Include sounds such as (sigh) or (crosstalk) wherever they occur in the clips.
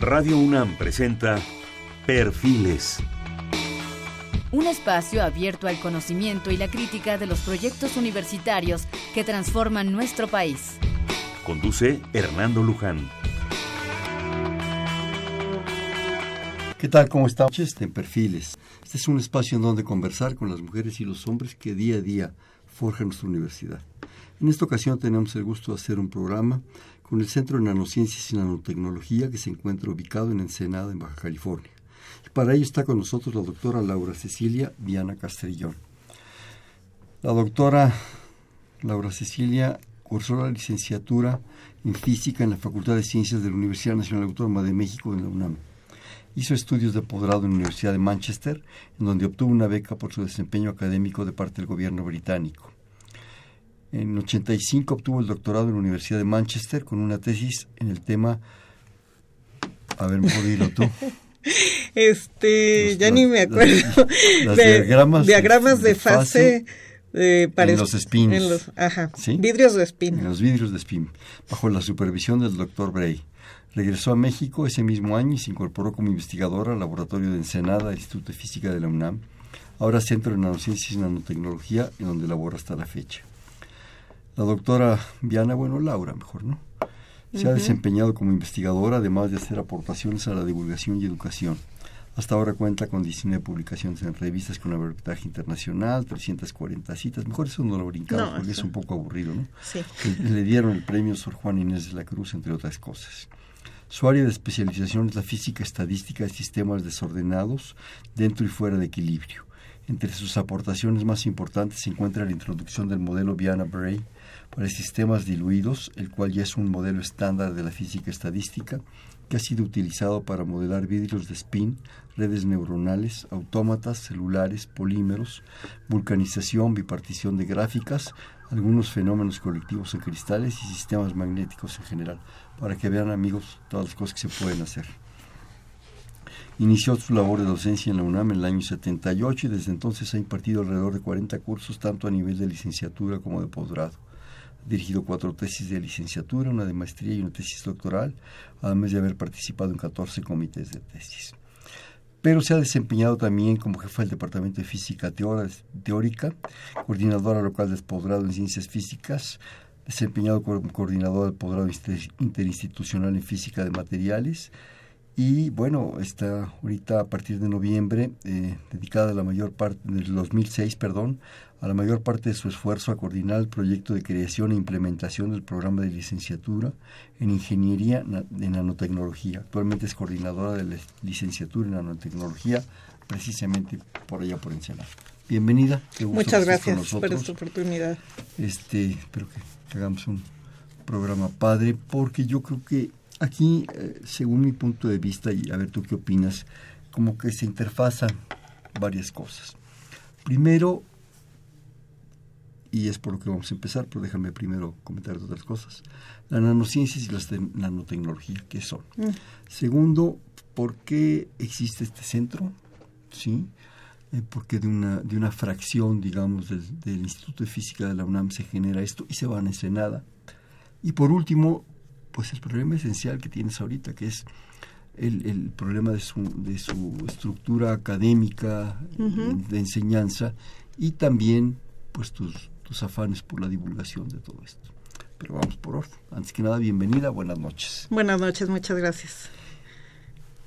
Radio UNAM presenta Perfiles. Un espacio abierto al conocimiento y la crítica de los proyectos universitarios que transforman nuestro país. Conduce Hernando Luján. ¿Qué tal? ¿Cómo estamos? Este, en Perfiles. Este es un espacio en donde conversar con las mujeres y los hombres que día a día forjan nuestra universidad. En esta ocasión tenemos el gusto de hacer un programa con el Centro de Nanociencias y Nanotecnología que se encuentra ubicado en Ensenada, en Baja California. Y para ello está con nosotros la doctora Laura Cecilia Diana Castrillón. La doctora Laura Cecilia cursó la licenciatura en física en la Facultad de Ciencias de la Universidad Nacional Autónoma de México en la UNAM. Hizo estudios de posgrado en la Universidad de Manchester, en donde obtuvo una beca por su desempeño académico de parte del gobierno británico. En 85 obtuvo el doctorado en la Universidad de Manchester con una tesis en el tema... A ver, ¿me puedo tú? (laughs) Este, ya ni me acuerdo. Las, diagramas, diagramas de, fase, en los spins. En los, ajá, vidrios de spin. En los vidrios de spin, bajo la supervisión del doctor Bray. Regresó a México ese mismo año y se incorporó como investigadora al laboratorio de Ensenada, Instituto de Física de la UNAM, ahora Centro de Nanociencias y Nanotecnología, en donde labora hasta la fecha. La doctora Viana, bueno, Laura, mejor, ¿no? Se ha desempeñado como investigadora, además de hacer aportaciones a la divulgación y educación. Hasta ahora cuenta con 19 publicaciones en revistas con arbitraje internacional, 340 citas. Mejor eso no lo brincamos porque es un poco aburrido, ¿no? Sí. Le, dieron el premio Sor Juan Inés de la Cruz, entre otras cosas. Su área de especialización es la física estadística de sistemas desordenados dentro y fuera de equilibrio. Entre sus aportaciones más importantes se encuentra la introducción del modelo Viana-Bray, para sistemas diluidos, el cual ya es un modelo estándar de la física estadística que ha sido utilizado para modelar vidrios de spin, redes neuronales, autómatas, celulares, polímeros, vulcanización, bipartición de gráficas, algunos fenómenos colectivos en cristales y sistemas magnéticos en general, para que vean amigos todas las cosas que se pueden hacer. Inició su labor de docencia en la UNAM en el año 78 y desde entonces ha impartido alrededor de 40 cursos tanto a nivel de licenciatura como de posgrado dirigido cuatro tesis de licenciatura, una de maestría y una tesis doctoral, además de haber participado en 14 comités de tesis. Pero se ha desempeñado también como jefa del Departamento de Física Teórica, coordinadora local de posgrado en Ciencias Físicas, desempeñado como coordinadora del posgrado interinstitucional en Física de Materiales, y bueno, está ahorita a partir de noviembre eh, dedicada la mayor parte, del 2006, perdón, a la mayor parte de su esfuerzo a coordinar el proyecto de creación e implementación del programa de licenciatura en Ingeniería de Nanotecnología. Actualmente es coordinadora de la licenciatura en Nanotecnología, precisamente por allá por Ensenada. Bienvenida. Muchas gracias por esta oportunidad. Este, espero que hagamos un programa padre, porque yo creo que aquí, eh, según mi punto de vista, y a ver tú qué opinas, como que se interfazan varias cosas. Primero, y es por lo que vamos a empezar, pero déjame primero comentar otras cosas. La nanociencias y la nanotecnología, ¿qué son? Mm. Segundo, ¿por qué existe este centro? ¿Sí? Eh, porque de una, de una fracción, digamos, del, Instituto de Física de la UNAM se genera esto y se va a Ensenada. Y por último, pues el problema esencial que tienes ahorita, que es el, el problema de su, de su estructura académica, de enseñanza, y también pues tus tus afanes por la divulgación de todo esto. Pero vamos por orden. Antes que nada, bienvenida, buenas noches. Buenas noches, muchas gracias.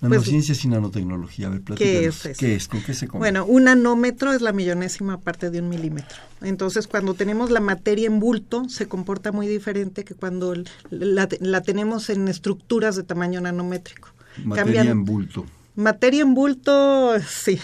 Nanociencias pues, y nanotecnología. A ver, ¿Qué es ¿Qué es? ¿Con qué se come? Bueno, un nanómetro es la millonésima parte de un milímetro. Entonces, cuando tenemos la materia en bulto, se comporta muy diferente que cuando la, la tenemos en estructuras de tamaño nanométrico. Materia en bulto. Materia en bulto, (laughs) sí.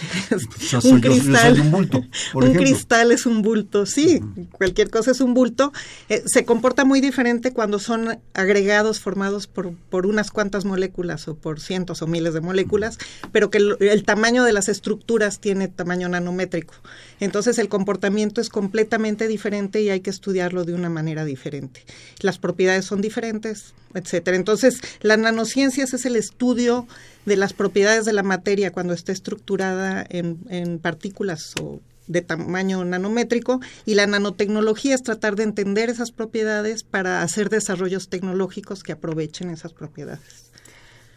un cristal. un bulto. un cristal es un bulto, sí. Cualquier cosa es un bulto. Eh, se comporta muy diferente cuando son agregados formados por, por unas cuantas moléculas o por cientos o miles de moléculas, pero que el, tamaño de las estructuras tiene tamaño nanométrico. Entonces el comportamiento es completamente diferente y hay que estudiarlo de una manera diferente. Las propiedades son diferentes, etcétera. Entonces, las nanociencias es el estudio de las propiedades de la materia cuando está estructurada en, en partículas o de tamaño nanométrico y la nanotecnología es tratar de entender esas propiedades para hacer desarrollos tecnológicos que aprovechen esas propiedades.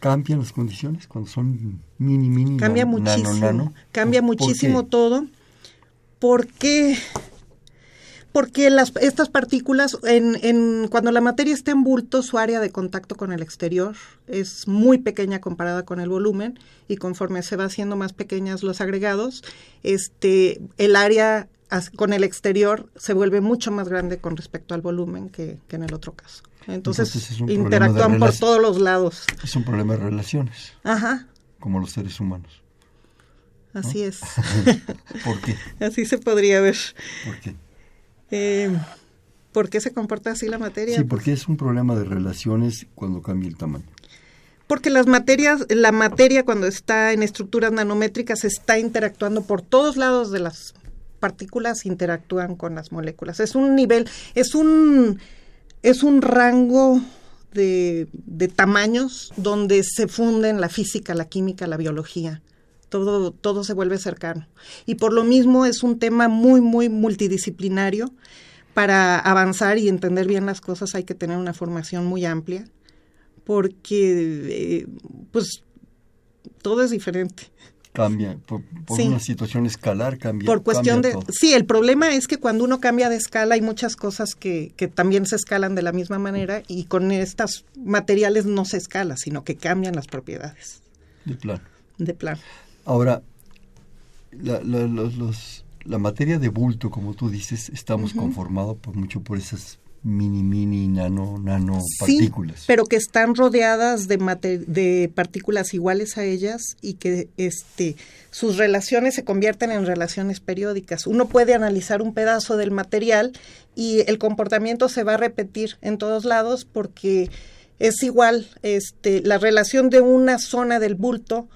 ¿Cambian las condiciones cuando son mini, mini, Cambia nano, muchísimo. nano? Cambia ¿Por- por muchísimo qué? todo. Porque porque las, estas partículas, en, en, cuando la materia está en bulto, su área de contacto con el exterior es muy pequeña comparada con el volumen y conforme se va haciendo más pequeñas los agregados, este, el área con el exterior se vuelve mucho más grande con respecto al volumen que, que en el otro caso. Entonces, interactúan por todos los lados. Es un problema de relaciones, Ajá, como los seres humanos. así es. (laughs) ¿Por qué? (laughs) así se podría ver. ¿Por qué? Eh, ¿Por qué se comporta así la materia? Sí, porque es un problema de relaciones cuando cambia el tamaño. Porque las materias, la materia cuando está en estructuras nanométricas está interactuando por todos lados de las partículas, interactúan con las moléculas. Es un nivel, es un, es un rango de, de tamaños donde se funden la física, la química, la biología. Todo, todo se vuelve cercano. Y por lo mismo es un tema muy, muy multidisciplinario. Para avanzar y entender bien las cosas hay que tener una formación muy amplia porque eh, pues todo es diferente. Cambia, por, por Sí. una situación escalar cambia. Por cuestión cambia de... todo. Sí, el problema es que cuando uno cambia de escala hay muchas cosas que, que también se escalan de la misma manera y con estos materiales no se escala, sino que cambian las propiedades De plano. de plano. Ahora, la, la- los- los- la materia de bulto, como tú dices, estamos conformados por mucho por esas mini, mini, nano, nano partículas. Sí, pero que están rodeadas de, mate- de partículas iguales a ellas y que este, sus relaciones se convierten en relaciones periódicas. Uno puede analizar un pedazo del material y el comportamiento se va a repetir en todos lados porque es igual este, la relación de una zona del bulto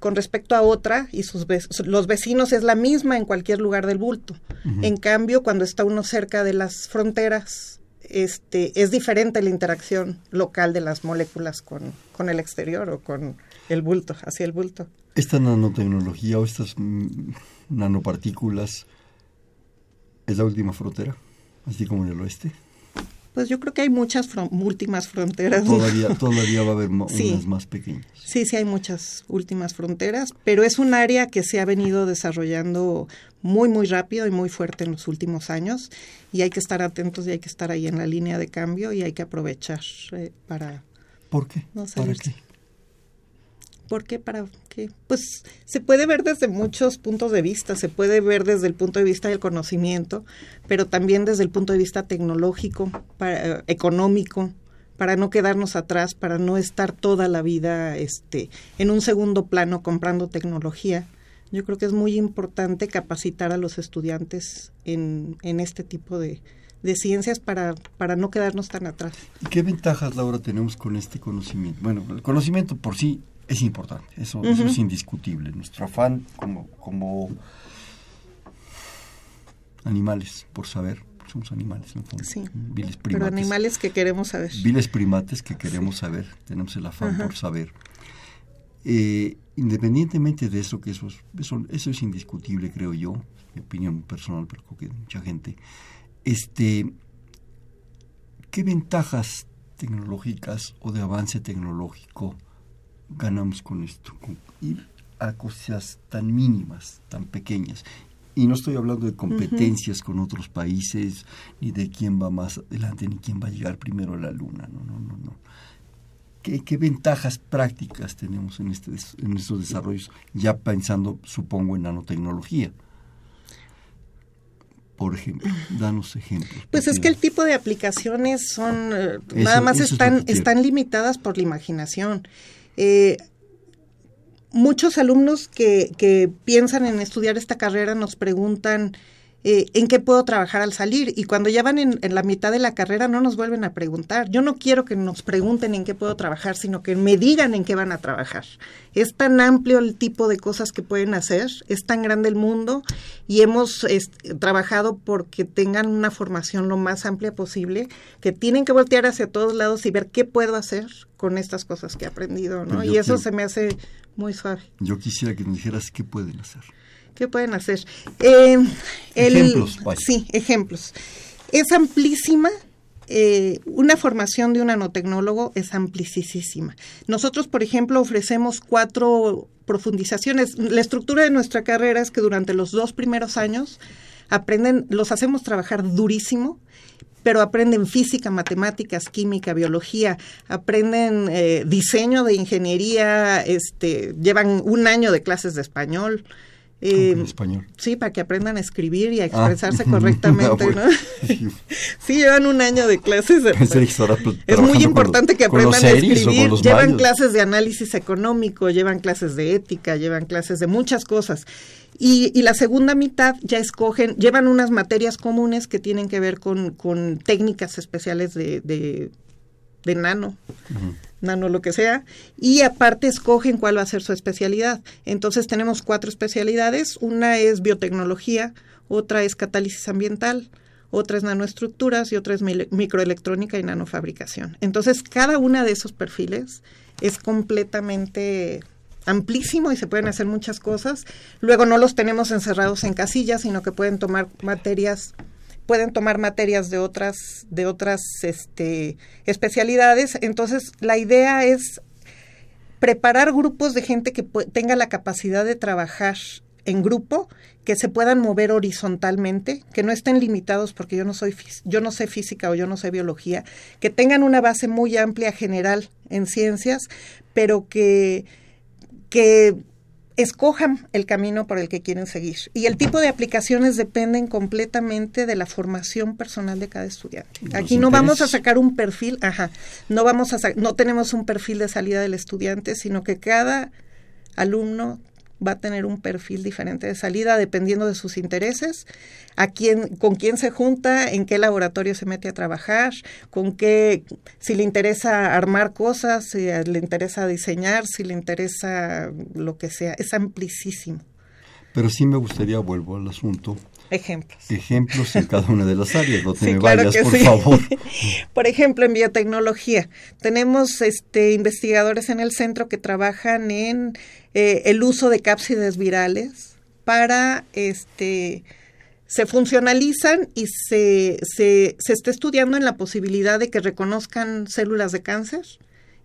con respecto a otra y sus ve- los vecinos es la misma en cualquier lugar del bulto. En cambio, cuando está uno cerca de las fronteras, este, es diferente la interacción local de las moléculas con, con el exterior o con el bulto, hacia el bulto. Esta nanotecnología o estas mm, nanopartículas es la última frontera, así como en el oeste. Pues yo creo que hay muchas fron- últimas fronteras. Todavía, todavía va a haber (laughs) Sí. unas más pequeñas. Sí, sí hay muchas últimas fronteras, pero es un área que se ha venido desarrollando muy, muy rápido y muy fuerte en los últimos años y hay que estar atentos y hay que estar ahí en la línea de cambio y hay que aprovechar eh, para... ¿Por qué? No ¿Para qué? ¿Por qué? ¿Para qué? Pues se puede ver desde muchos puntos de vista, se puede ver desde el punto de vista del conocimiento, pero también desde el punto de vista tecnológico, eh, económico, para no quedarnos atrás, para no estar toda la vida este, en un segundo plano comprando tecnología. Yo creo que es muy importante capacitar a los estudiantes en, en este tipo de, de ciencias para, para no quedarnos tan atrás. ¿Y qué ventajas, Laura, tenemos con este conocimiento? Bueno, el conocimiento por sí es importante, eso, es indiscutible. Nuestro afán como, como animales por saber, somos animales en el fondo, Sí, viles Pero primates. animales que queremos saber. Viles primates que queremos saber, tenemos el afán Ajá. por saber. Eh, independientemente de eso, que eso es, eso, eso es indiscutible, creo yo, mi opinión personal, pero creo que mucha gente, este, ¿qué ventajas tecnológicas o de avance tecnológico ganamos con esto? Con ir a cosas tan mínimas, tan pequeñas. Y no estoy hablando de competencias con otros países, ni de quién va más adelante, ni quién va a llegar primero a la luna. No, no, no, no. ¿Qué, qué ventajas prácticas tenemos en, este, en estos desarrollos? Ya pensando, supongo, en nanotecnología. Por ejemplo, danos ejemplos. Pues es que el tipo de aplicaciones son, eh, Eso- nada más es están, están limitadas por la imaginación. Eh, muchos alumnos que, que piensan en estudiar esta carrera nos preguntan eh, en qué puedo trabajar al salir y cuando ya van en, en la mitad de la carrera no nos vuelven a preguntar. Yo no quiero que nos pregunten en qué puedo trabajar, sino que me digan en qué van a trabajar. Es tan amplio el tipo de cosas que pueden hacer, es tan grande el mundo y hemos es, trabajado porque tengan una formación lo más amplia posible, que tienen que voltear hacia todos lados y ver qué puedo hacer con estas cosas que he aprendido, ¿no? Y eso quiero- se me hace muy suave. Yo quisiera que nos dijeras qué pueden hacer. ¿Qué pueden hacer? Eh, el- Ejemplos, vaya. Sí, ejemplos. Es amplísima eh, una formación de un nanotecnólogo es amplísima. Nosotros, por ejemplo, ofrecemos cuatro profundizaciones. La estructura de nuestra carrera es que durante los dos primeros años aprenden, los hacemos trabajar durísimo, pero aprenden física, matemáticas, química, biología, aprenden eh, diseño de ingeniería, este, llevan un año de clases de español. Eh, español. Sí, para que aprendan a escribir y a ah. expresarse (laughs) correctamente, ¿no? (laughs) sí, llevan un año de clases. De, (laughs) es muy importante que aprendan a escribir. Llevan clases de análisis económico, llevan clases de ética, llevan clases de muchas cosas. Y, la segunda mitad ya escogen, llevan unas materias comunes que tienen que ver con, con técnicas especiales de, de, nano, nano lo que sea, y aparte escogen cuál va a ser su especialidad. Entonces tenemos cuatro especialidades, una es biotecnología, otra es catálisis ambiental, otra es nanoestructuras y otra es microelectrónica y nanofabricación. Entonces cada una de esos perfiles es completamente amplísimo y se pueden hacer muchas cosas. Luego no los tenemos encerrados en casillas, sino que pueden tomar materias pueden tomar materias de otras de otras este, especialidades. Entonces, la idea es preparar grupos de gente que tenga la capacidad de trabajar en grupo, que se puedan mover horizontalmente, que no estén limitados porque yo no soy yo no sé física o yo no sé biología, que tengan una base muy amplia general en ciencias, pero que que escojan el camino por el que quieren seguir. Y el tipo de aplicaciones dependen completamente de la formación personal de cada estudiante. Aquí no vamos a sacar un perfil, ajá, no vamos a no tenemos un perfil de salida del estudiante, sino que cada alumno va a tener un perfil diferente de salida dependiendo de sus intereses, a quién, con quién se junta, en qué laboratorio se mete a trabajar, con qué, si le interesa armar cosas, si le interesa diseñar, si le interesa lo que sea, es amplísimo. Pero sí me gustaría, vuelvo al asunto, Ejemplos. Ejemplos en cada una de las áreas, no (laughs) te me vayas, por favor. (laughs) por ejemplo, en biotecnología, tenemos este, investigadores en el centro que trabajan en eh, el uso de cápsides virales para este se funcionalizan y se, se, se está estudiando en la posibilidad de que reconozcan células de cáncer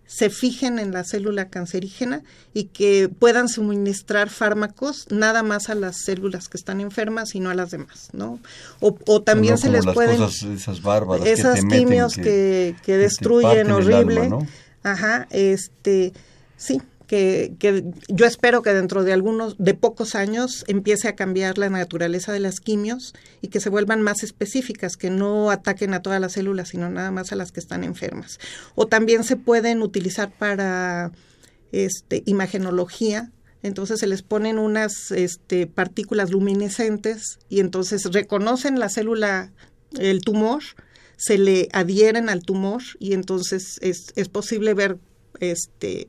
se fijen en la célula cancerígena y que puedan suministrar fármacos nada más a las células que están enfermas y no a las demás, ¿no? O, también se les pueden esas bárbaras esas quimios que, que, destruyen horrible, ajá, este, sí, que, yo espero que dentro de algunos, de pocos años, empiece a cambiar la naturaleza de las quimios y que se vuelvan más específicas, que no ataquen a todas las células, sino nada más a las que están enfermas. O también se pueden utilizar para este, imagenología, entonces se les ponen unas este, partículas luminescentes y entonces reconocen la célula, el tumor, se le adhieren al tumor y entonces es, es posible ver este,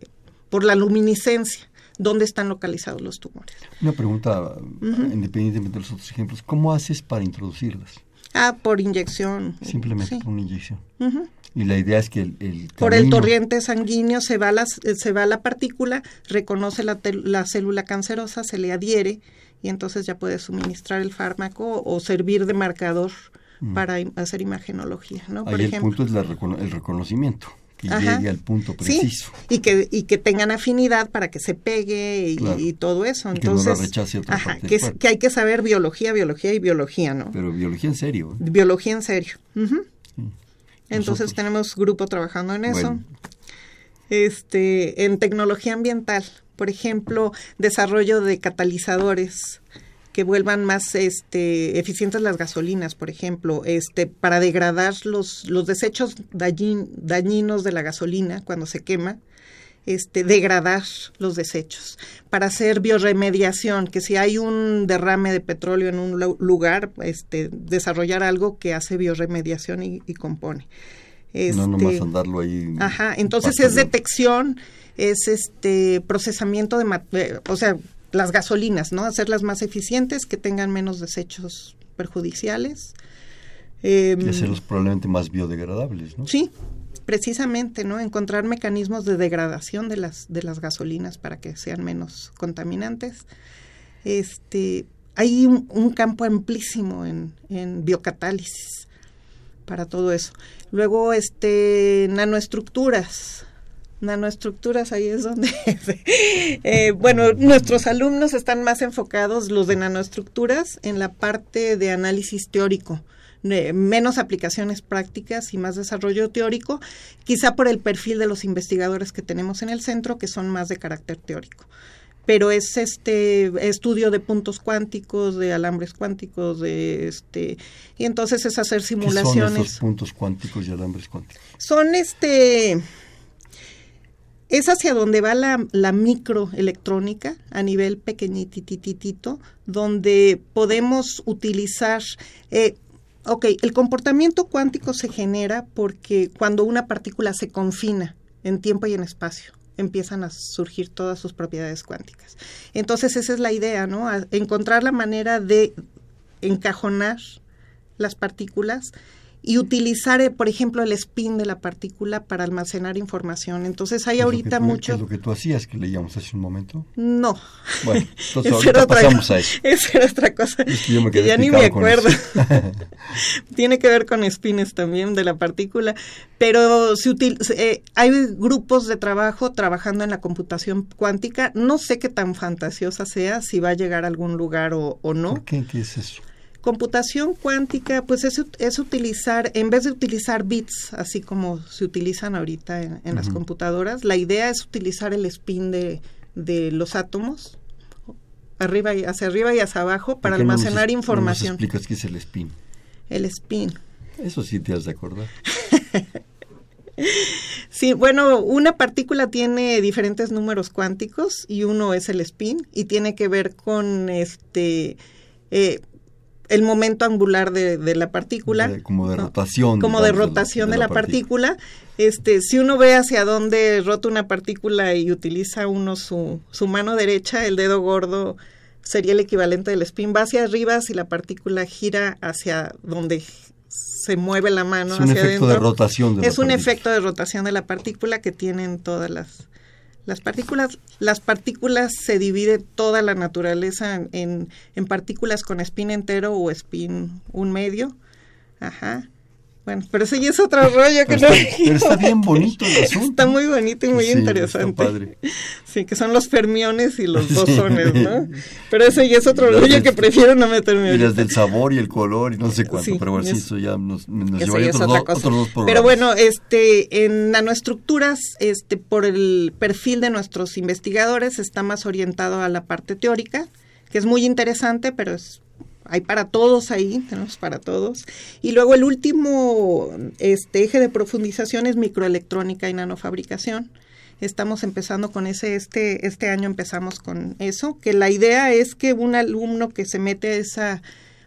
por la luminiscencia dónde están localizados los tumores. Una pregunta, independientemente de los otros ejemplos, ¿cómo haces para introducirlas? Ah, por inyección. Simplemente por una inyección. Y la idea es que el, por el torrente sanguíneo se va, la, se va la partícula, reconoce la, la célula cancerosa, se le adhiere y entonces ya puede suministrar el fármaco o servir de marcador para hacer imagenología. ¿no? Ahí el punto es el reconocimiento y llegue al punto preciso. y que, y que tengan afinidad para que se pegue y, todo eso. Entonces, que no rechace otra ajá, que, que, hay que saber biología, biología y biología, ¿no? Pero biología en serio. ¿eh? Biología en serio. Entonces tenemos grupo trabajando en eso. Este, en tecnología ambiental, por ejemplo, desarrollo de catalizadores que vuelvan más este, eficientes las gasolinas, por ejemplo, este, para degradar los, los desechos dañinos de la gasolina cuando se quema, este, degradar los desechos, para hacer bioremediación, que si hay un derrame de petróleo en un lugar, este, desarrollar algo que hace bioremediación y, compone. no nomás este, andarlo ahí. Ajá, entonces es detección, es este procesamiento de, eh, o sea, las gasolinas, ¿no? Hacerlas más eficientes, que tengan menos desechos perjudiciales. Eh, y hacerlos probablemente más biodegradables, ¿no? Sí, precisamente, ¿no? Encontrar mecanismos de degradación de las, de las gasolinas para que sean menos contaminantes. Este, hay un, campo amplísimo en, en biocatálisis para todo eso. Luego, este, nanoestructuras. Nanoestructuras, ahí es donde, (laughs) eh, bueno, nuestros alumnos están más enfocados, los de nanoestructuras, en la parte de análisis teórico menos aplicaciones prácticas y más desarrollo teórico, quizá por el perfil de los investigadores que tenemos en el centro, que son más de carácter teórico pero es este estudio de puntos cuánticos, de alambres cuánticos, de este y entonces es hacer simulaciones. ¿Qué son esos puntos cuánticos y alambres cuánticos? Son este es hacia donde va la, microelectrónica a nivel pequeñitititito, donde podemos utilizar eh, Ok, el comportamiento cuántico se genera porque cuando una partícula se confina en tiempo y en espacio empiezan a surgir todas sus propiedades cuánticas. Entonces esa es la idea, ¿no? encontrar la manera de encajonar las partículas y utilizar, eh, por ejemplo, el spin de la partícula para almacenar información. Entonces hay ahorita mucho... ¿Es lo que tú hacías que leíamos hace un momento? No. Bueno, (laughs) entonces ahorita pasamos a eso. (laughs) Esa era otra cosa que, ya ni me acuerdo. (laughs) Tiene que ver con spines también de la partícula, pero se eh, hay grupos de trabajo trabajando en la computación cuántica. No sé qué tan fantasiosa sea, si va a llegar a algún lugar o, o no. ¿Por qué? ¿Qué es eso? Computación cuántica, pues es, es, utilizar, en vez de utilizar bits, así como se utilizan ahorita en, las computadoras, la idea es utilizar el spin de, de los átomos, arriba y hacia arriba y hacia abajo, para almacenar información. No explicas qué es el spin? El spin. Eso sí te has de acordar. (laughs) Sí, bueno, una partícula tiene diferentes números cuánticos y uno es el spin y tiene que ver con este eh, el momento angular de, la partícula. como de rotación. Como de rotación de, la, partícula. Este, si uno ve hacia dónde rota una partícula y utiliza uno su, su mano derecha, el dedo gordo sería el equivalente del spin. Va hacia arriba si la partícula gira hacia donde se mueve la mano. Es un efecto de rotación. es un efecto de rotación de la partícula que tienen todas las las partículas, las partículas se divide toda la naturaleza en, en partículas con spin entero o spin un medio. Ajá. Bueno, pero ese ya es otro rollo que no. pero está bien bonito el asunto. Está muy bonito y muy interesante. padre. Sí, que son los fermiones y los bosones, ¿no? (laughs) Pero ese ya es otro rollo que prefiero no meterme. Y las del sabor y el color y no sé cuánto, pero bueno, sí, eso ya nos, nos llevaría otros, dos, otros dos programas. Pero bueno, este, en nanoestructuras, este, por el perfil de nuestros investigadores, está más orientado a la parte teórica, que es muy interesante, pero es hay para todos ahí, tenemos para todos. Y luego el último este, eje de profundización es microelectrónica y nanofabricación. Estamos empezando con ese, este, este año empezamos con eso, que la idea es que un alumno que se mete a esa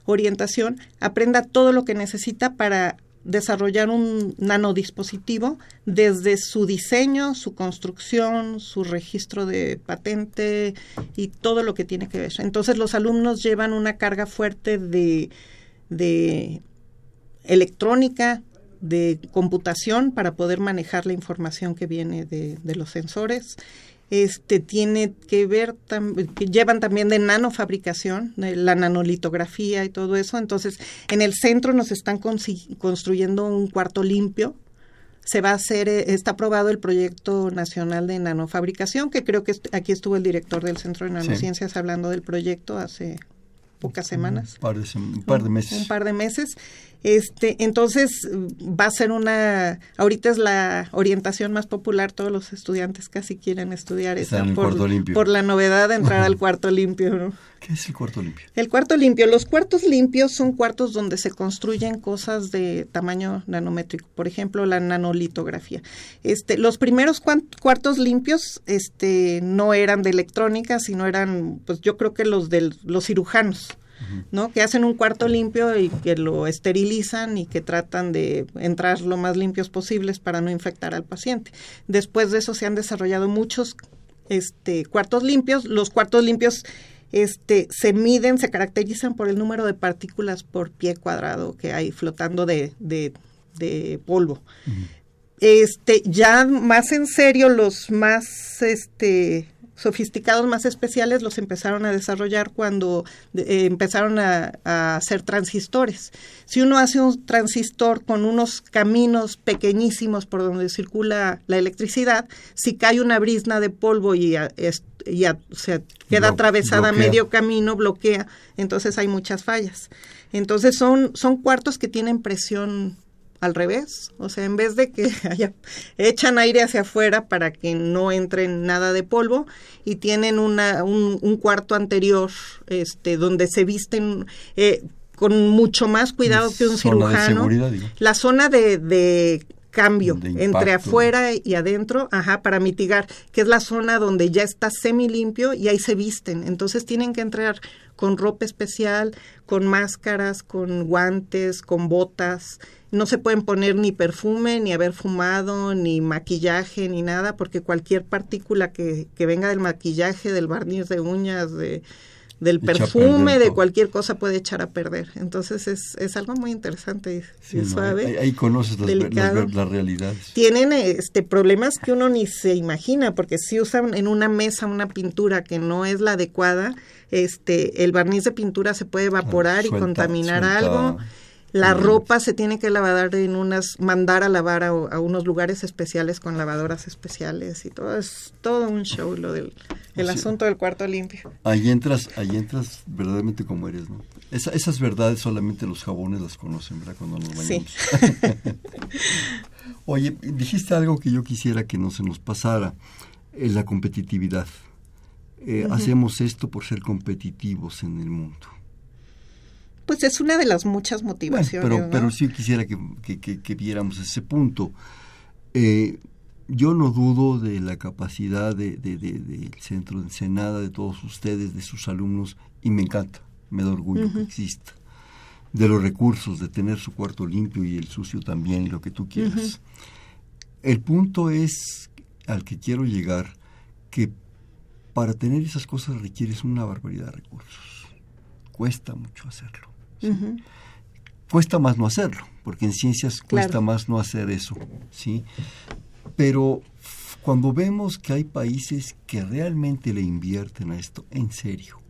orientación aprenda todo lo que necesita para desarrollar un nanodispositivo desde su diseño, su construcción, su registro de patente y todo lo que tiene que ver. Entonces los alumnos llevan una carga fuerte de, de electrónica, de computación para poder manejar la información que viene de, de los sensores este tiene que ver que llevan también de nanofabricación, de la nanolitografía y todo eso. Entonces, en el centro nos están construyendo un cuarto limpio. Se va a hacer, eh, está aprobado el proyecto nacional de nanofabricación, que creo que aquí estuvo el director del Centro de Nanociencias hablando del proyecto hace pocas semanas. Un par de, un par de meses. Un par de meses. Este, entonces va a ser una, ahorita es la orientación más popular, todos los estudiantes casi quieren estudiar esa por, por, la novedad de entrar al (laughs) cuarto limpio. ¿Qué es el cuarto limpio? El cuarto limpio, los cuartos limpios son cuartos donde se construyen cosas de tamaño nanométrico, por ejemplo, la nanolitografía. Este, los primeros cuartos limpios este, no eran de electrónica, sino eran, pues yo creo que los de los cirujanos ¿no? Que hacen un cuarto limpio y que lo esterilizan y que tratan de entrar lo más limpios posibles para no infectar al paciente. Después de eso se han desarrollado muchos este, cuartos limpios. Los cuartos limpios este, se miden, se caracterizan por el número de partículas por pie cuadrado que hay flotando de, de, polvo. Este, ya más en serio, los más este, sofisticados, más especiales, los empezaron a desarrollar cuando eh, empezaron a, hacer transistores. Si uno hace un transistor con unos caminos pequeñísimos por donde circula la electricidad, si cae una brisna de polvo y, se queda atravesada medio camino, bloquea, entonces hay muchas fallas. Entonces son, son cuartos que tienen presión al revés, o sea, en vez de que (laughs) haya, echan aire hacia afuera para que no entre nada de polvo y tienen una, un, cuarto anterior este, donde se visten eh, con mucho más cuidado que un cirujano. La zona de, de cambio entre afuera y adentro, ajá, para mitigar, que es la zona donde ya está semi limpio y ahí se visten. Entonces tienen que entrar con ropa especial, con máscaras, con guantes, con botas. No se pueden poner ni perfume, ni haber fumado, ni maquillaje, ni nada, porque cualquier partícula que, que venga del maquillaje, del barniz de uñas, de, del perfume, de cualquier cosa puede echar a perder. Entonces es, es algo muy interesante y, suave. ahí, conoces las, las, realidades. Tienen este problemas que uno ni se imagina, porque si usan en una mesa una pintura que no es la adecuada, este el barniz de pintura se puede evaporar y contaminar algo la ropa se tiene que lavar en unas, mandar a lavar a, unos lugares especiales con lavadoras especiales y todo es todo un show lo del el asunto del cuarto limpio. Ahí entras, ahí entras verdaderamente como eres, ¿no? esas verdades solamente los jabones las conocen, ¿verdad? Cuando nos bañamos. (laughs) Oye, dijiste algo que yo quisiera que no se nos pasara, eh, la competitividad. Eh, hacemos esto por ser competitivos en el mundo. Pues es una de las muchas motivaciones. pero, pero sí quisiera que, viéramos ese punto. Eh, yo no dudo de la capacidad del de, de, Centro de Ensenada, de todos ustedes, de sus alumnos, y me encanta, me da orgullo que exista. De los recursos, de tener su cuarto limpio y el sucio también, y lo que tú quieras. El punto es al que quiero llegar, que para tener esas cosas requieres una barbaridad de recursos. Cuesta mucho hacerlo. Cuesta más no hacerlo, porque en ciencias cuesta más no hacer eso, ¿sí? Pero cuando vemos que hay países que realmente le invierten a esto, en serio,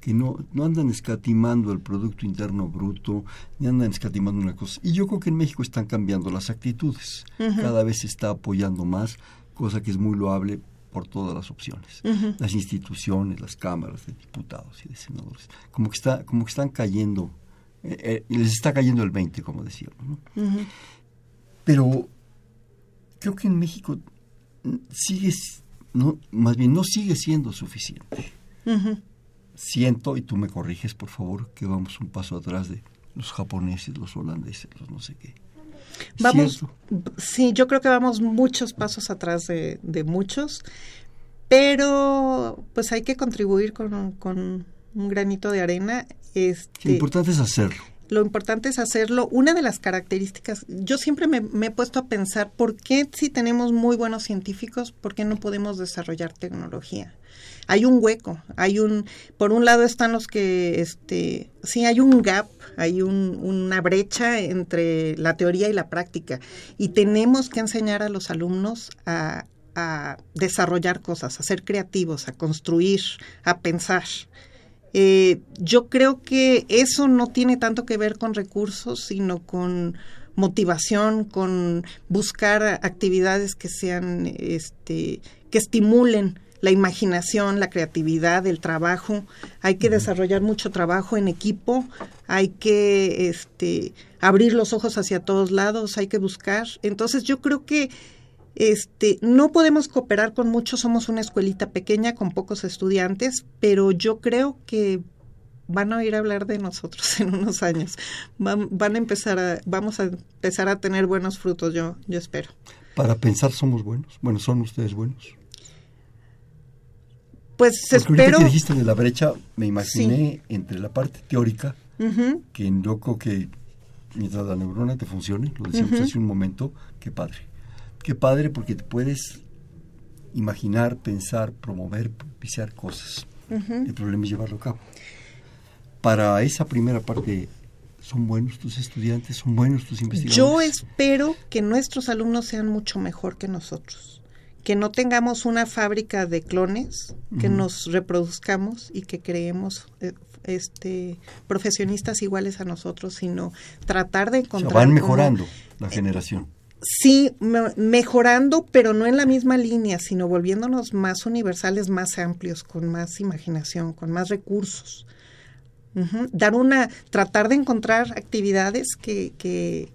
que no, no andan escatimando el Producto Interno Bruto, ni andan escatimando una cosa. Y yo creo que en México están cambiando las actitudes. Cada vez se está apoyando más, cosa que es muy loable por todas las opciones. Las instituciones, las cámaras de diputados y de senadores, como que, está, como que están cayendo eh, eh, les está cayendo el 20, como decíamos. Pero creo que en México sigue, no, más bien no sigue siendo suficiente. Siento, y tú me corriges por favor, que vamos un paso atrás de los japoneses, los holandeses, los no sé qué. Vamos, sí, yo creo que vamos muchos pasos atrás de, de muchos, pero pues hay que contribuir con, con un granito de arena este, lo importante es hacerlo. Lo importante es hacerlo. Una de las características, yo siempre me, he puesto a pensar, ¿por qué si tenemos muy buenos científicos, por qué no podemos desarrollar tecnología? Hay un hueco, hay un, por un lado están los que, este, sí, hay un gap, hay una brecha entre la teoría y la práctica y tenemos que enseñar a los alumnos a, a desarrollar cosas, a ser creativos, a construir, a pensar. Eh, yo creo que eso no tiene tanto que ver con recursos, sino con motivación, con buscar actividades que sean, este, que estimulen la imaginación, la creatividad, el trabajo. Hay que desarrollar mucho trabajo en equipo, hay que este, abrir los ojos hacia todos lados, hay que buscar. Entonces yo creo que este, no podemos cooperar con muchos, somos una escuelita pequeña con pocos estudiantes, pero yo creo que van a oír hablar de nosotros (laughs) en unos años. Van, a empezar a, vamos a empezar a tener buenos frutos, yo, yo espero. Para pensar somos buenos. Bueno, son ustedes buenos. Pues Porque espero. que dijiste de la brecha, me imaginé entre la parte teórica, que en loco que mientras la neurona te funcione, lo decíamos hace un momento, qué padre Qué padre porque te puedes imaginar, pensar, promover, propiciar cosas. El problema es llevarlo a cabo. Para esa primera parte, ¿son buenos tus estudiantes? ¿Son buenos tus investigadores? Yo espero que nuestros alumnos sean mucho mejor que nosotros que no tengamos una fábrica de clones, que nos reproduzcamos y que creemos eh, este profesionistas iguales a nosotros, sino tratar de encontrar... van mejorando la generación. Sí, mejorando, pero no en la misma línea, sino volviéndonos más universales, más amplios, con más imaginación, con más recursos. Dar una, tratar de encontrar actividades que, que,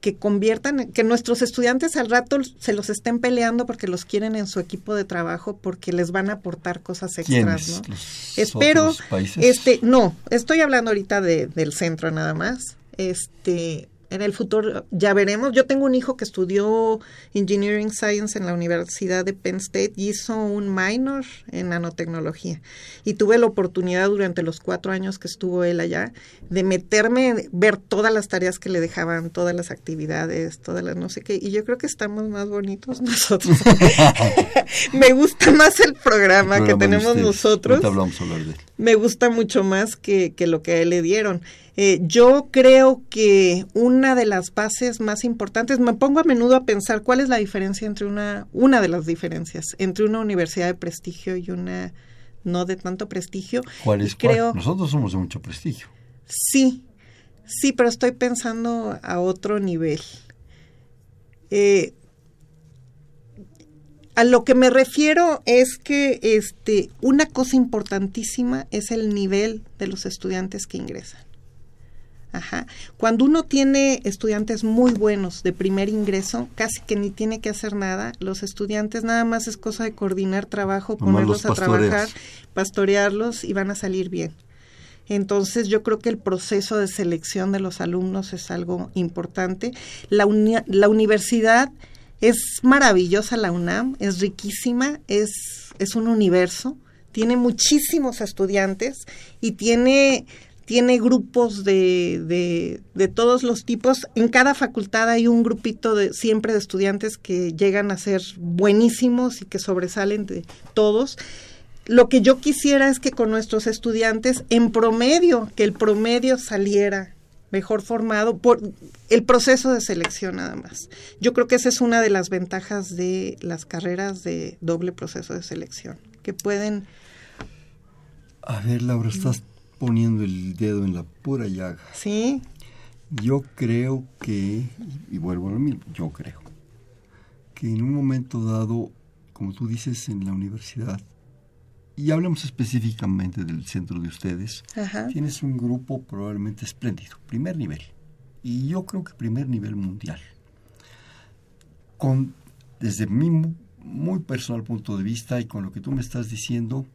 que conviertan, que nuestros estudiantes al rato se los estén peleando porque los quieren en su equipo de trabajo porque les van a aportar cosas extras, ¿no? Espero, este, no, estoy hablando ahorita de, del centro nada más. Este, en el futuro ya veremos. Yo tengo un hijo que estudió Engineering Science en la Universidad de Penn State y hizo un minor en nanotecnología. Y tuve la oportunidad durante los cuatro años que estuvo él allá de meterme, ver todas las tareas que le dejaban, todas las actividades, todas las no sé qué. Y yo creo que estamos más bonitos (laughs) nosotros. (laughs) Me gusta más el programa, que tenemos nosotros. Me gusta mucho más que, que lo que a él le dieron. Eh, yo creo que una de las bases más importantes, me pongo a menudo a pensar cuál es la diferencia entre una, una de las diferencias entre una universidad de prestigio y una no de tanto prestigio. ¿Cuál es? Creo, Nosotros somos de mucho prestigio. Sí, sí, pero estoy pensando a otro nivel. Eh, a lo que me refiero es que este, una cosa importantísima es el nivel de los estudiantes que ingresan. Ajá. Cuando uno tiene estudiantes muy buenos de primer ingreso, casi que ni tiene que hacer nada. Los estudiantes nada más es cosa de coordinar trabajo, ponerlos a trabajar, pastorearlos y van a salir bien. Entonces yo creo que el proceso de selección de los alumnos es algo importante. La, la universidad es maravillosa, la UNAM, es riquísima, es, es un universo, tiene muchísimos estudiantes y tiene tiene grupos de, de, todos los tipos. En cada facultad hay un grupito de siempre de estudiantes que llegan a ser buenísimos y que sobresalen de todos. Lo que yo quisiera es que con nuestros estudiantes, en promedio, que el promedio saliera mejor formado por el proceso de selección nada más. Yo creo que esa es una de las ventajas de las carreras de doble proceso de selección, que pueden... A ver, Laura, estás poniendo el dedo en la pura llaga. Sí. Yo creo que, y vuelvo a lo mismo, yo creo, que en un momento dado, como tú dices, en la universidad, y hablemos específicamente del centro de ustedes, tienes un grupo probablemente espléndido, primer nivel, y yo creo que primer nivel mundial, con, desde mi muy personal punto de vista y con lo que tú me estás diciendo,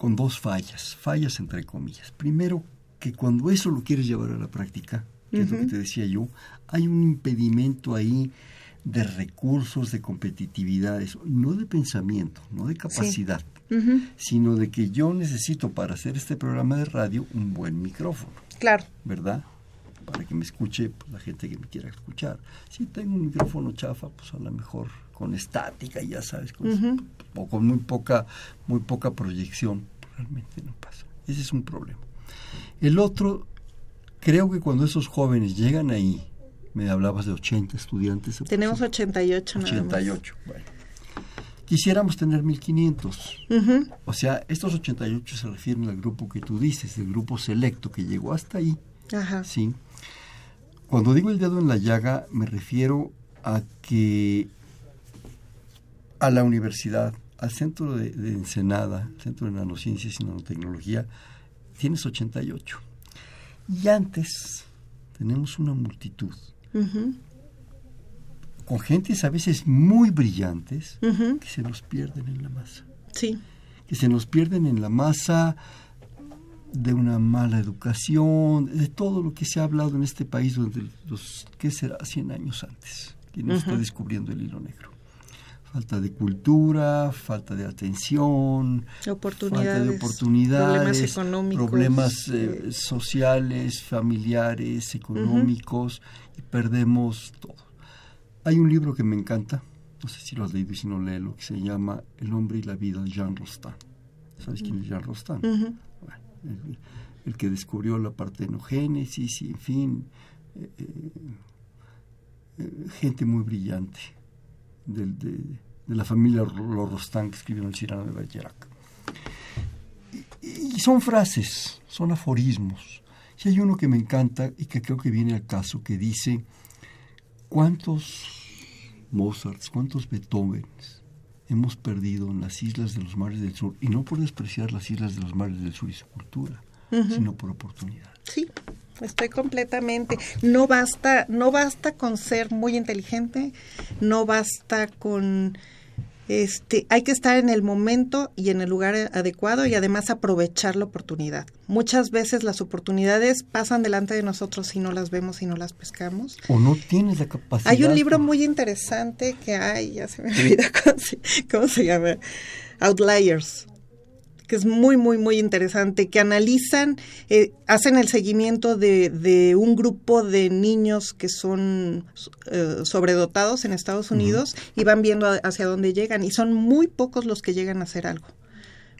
con dos fallas, fallas entre comillas. Primero, que cuando eso lo quieres llevar a la práctica, que es lo que te decía yo, hay un impedimento ahí de recursos, de competitividad, no de pensamiento, no de capacidad, sino de que yo necesito para hacer este programa de radio un buen micrófono. Claro. ¿Verdad? Para que me escuche pues, la gente que me quiera escuchar. Si tengo un micrófono chafa, pues a lo mejor con estática, ya sabes, con, o con muy poca, muy poca proyección, realmente no pasa. Ese es un problema. El otro, creo que cuando esos jóvenes llegan ahí, me hablabas de 80 estudiantes. Tenemos 88. 88, bueno. Quisiéramos tener 1500. O sea, estos 88 se refieren al grupo que tú dices, el grupo selecto que llegó hasta ahí. Ajá. Sí. Cuando digo el dedo en la llaga, me refiero a que a la universidad, al centro de, Ensenada, centro de nanociencias y nanotecnología, tienes 88. Y antes tenemos una multitud con gentes a veces muy brillantes que se nos pierden en la masa. Sí. Que se nos pierden en la masa de una mala educación, de todo lo que se ha hablado en este país durante los, ¿qué será?, 100 años antes. Y nos está descubriendo el hilo negro falta de cultura, falta de atención, oportunidades, falta de oportunidades, problemas económicos, problemas eh, eh, sociales, familiares, económicos, y perdemos todo. Hay un libro que me encanta, no sé si lo has leído y si no léelo, que se llama El hombre y la vida de Jean Rostand. ¿Sabes quién es Jean Rostand? El, que descubrió la partenogénesis y, en fin, eh, gente muy brillante de, la familia Lorostán que escribieron el Cirano de Bergerac. Y, y, son frases, son aforismos. Y hay uno que me encanta y que creo que viene al caso, que dice, ¿cuántos Mozarts, cuántos Beethovens hemos perdido en las islas de los mares del sur? Y no por despreciar las islas de los mares del sur y su cultura, sino por oportunidad. Sí, estoy completamente. No basta, no basta con ser muy inteligente, no basta con este, hay que estar en el momento y en el lugar adecuado y además aprovechar la oportunidad. Muchas veces las oportunidades pasan delante de nosotros y no las vemos y no las pescamos. O no tienes la capacidad. Hay un libro muy interesante que hay, ya se me olvida (laughs) cómo se llama, Outliers que es muy, muy, muy interesante, que analizan, eh, hacen el seguimiento de, un grupo de niños que son eh, sobredotados en Estados Unidos y van viendo hacia dónde llegan y son muy pocos los que llegan a hacer algo.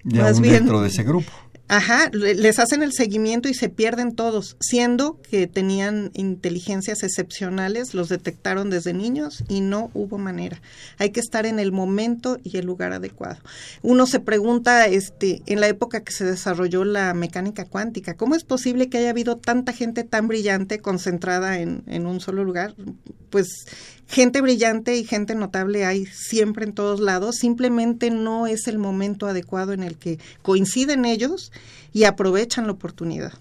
Ya Más bien, dentro de ese grupo. Ajá, les hacen el seguimiento y se pierden todos, siendo que tenían inteligencias excepcionales, los detectaron desde niños y no hubo manera. Hay que estar en el momento y el lugar adecuado. Uno se pregunta, este, en la época que se desarrolló la mecánica cuántica, ¿cómo es posible que haya habido tanta gente tan brillante concentrada en, en un solo lugar? Pues gente brillante y gente notable hay siempre en todos lados, simplemente no es el momento adecuado en el que coinciden ellos y aprovechan la oportunidad.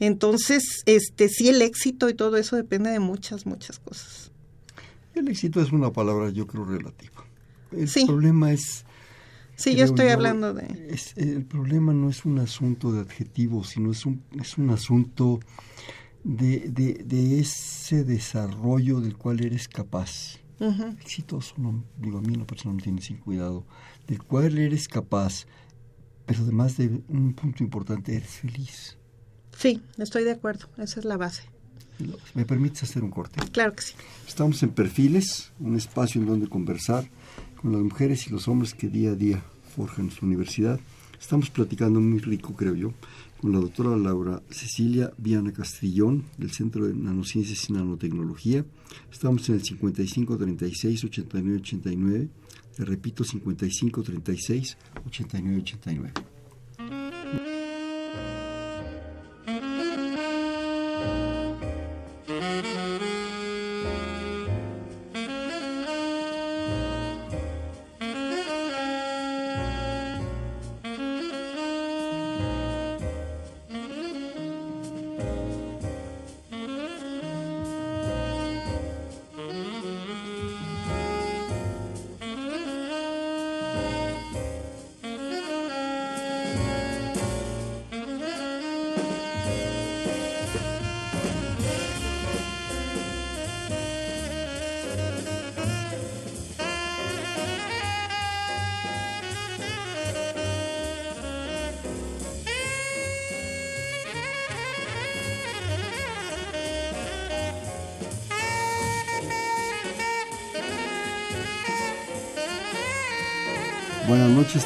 Entonces, este sí el éxito y todo eso depende de muchas muchas cosas. El éxito es una palabra yo creo relativa. El problema es Sí, yo estoy hablando de el problema no es un asunto de adjetivos, sino es un es un asunto de, de, de ese desarrollo del cual eres capaz. Exitoso, no, digo, a mí una persona no tiene sin cuidado, del cual eres capaz, pero además de un punto importante, eres feliz. Sí, estoy de acuerdo, esa es la base. ¿Me permites hacer un corte? Claro que sí. Estamos en Perfiles, un espacio en donde conversar con las mujeres y los hombres que día a día forjan su universidad. Estamos platicando muy rico, creo yo, con la doctora Laura Cecilia Viana Castrillón del Centro de Nanociencias y Nanotecnología. Estamos en el 5536 8989. Te repito, 5536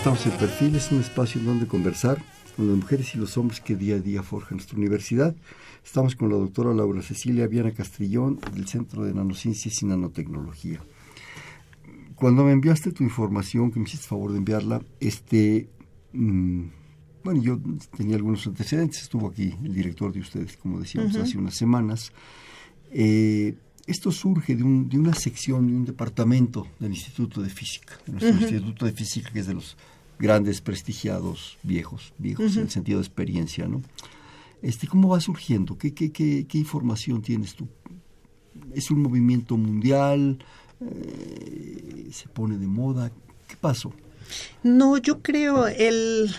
estamos en Perfil, es un espacio en donde conversar con las mujeres y los hombres que día a día forjan nuestra universidad. Estamos con la doctora Laura Cecilia Viana Castrillón del Centro de Nanociencias y Nanotecnología. Cuando me enviaste tu información, que me hiciste favor de enviarla, este, mm, bueno, yo tenía algunos antecedentes, estuvo aquí el director de ustedes, como decíamos, hace unas semanas. Eh, esto surge de, un, de, una sección, de un departamento del Instituto de Física, nuestro Instituto de Física, que es de los grandes, prestigiados, viejos, viejos en el sentido de experiencia, ¿no? Este, ¿Cómo va surgiendo? ¿Qué, qué, qué, qué información tienes tú? ¿Es un movimiento mundial? Eh, ¿Se pone de moda? ¿Qué pasó? No, yo creo el,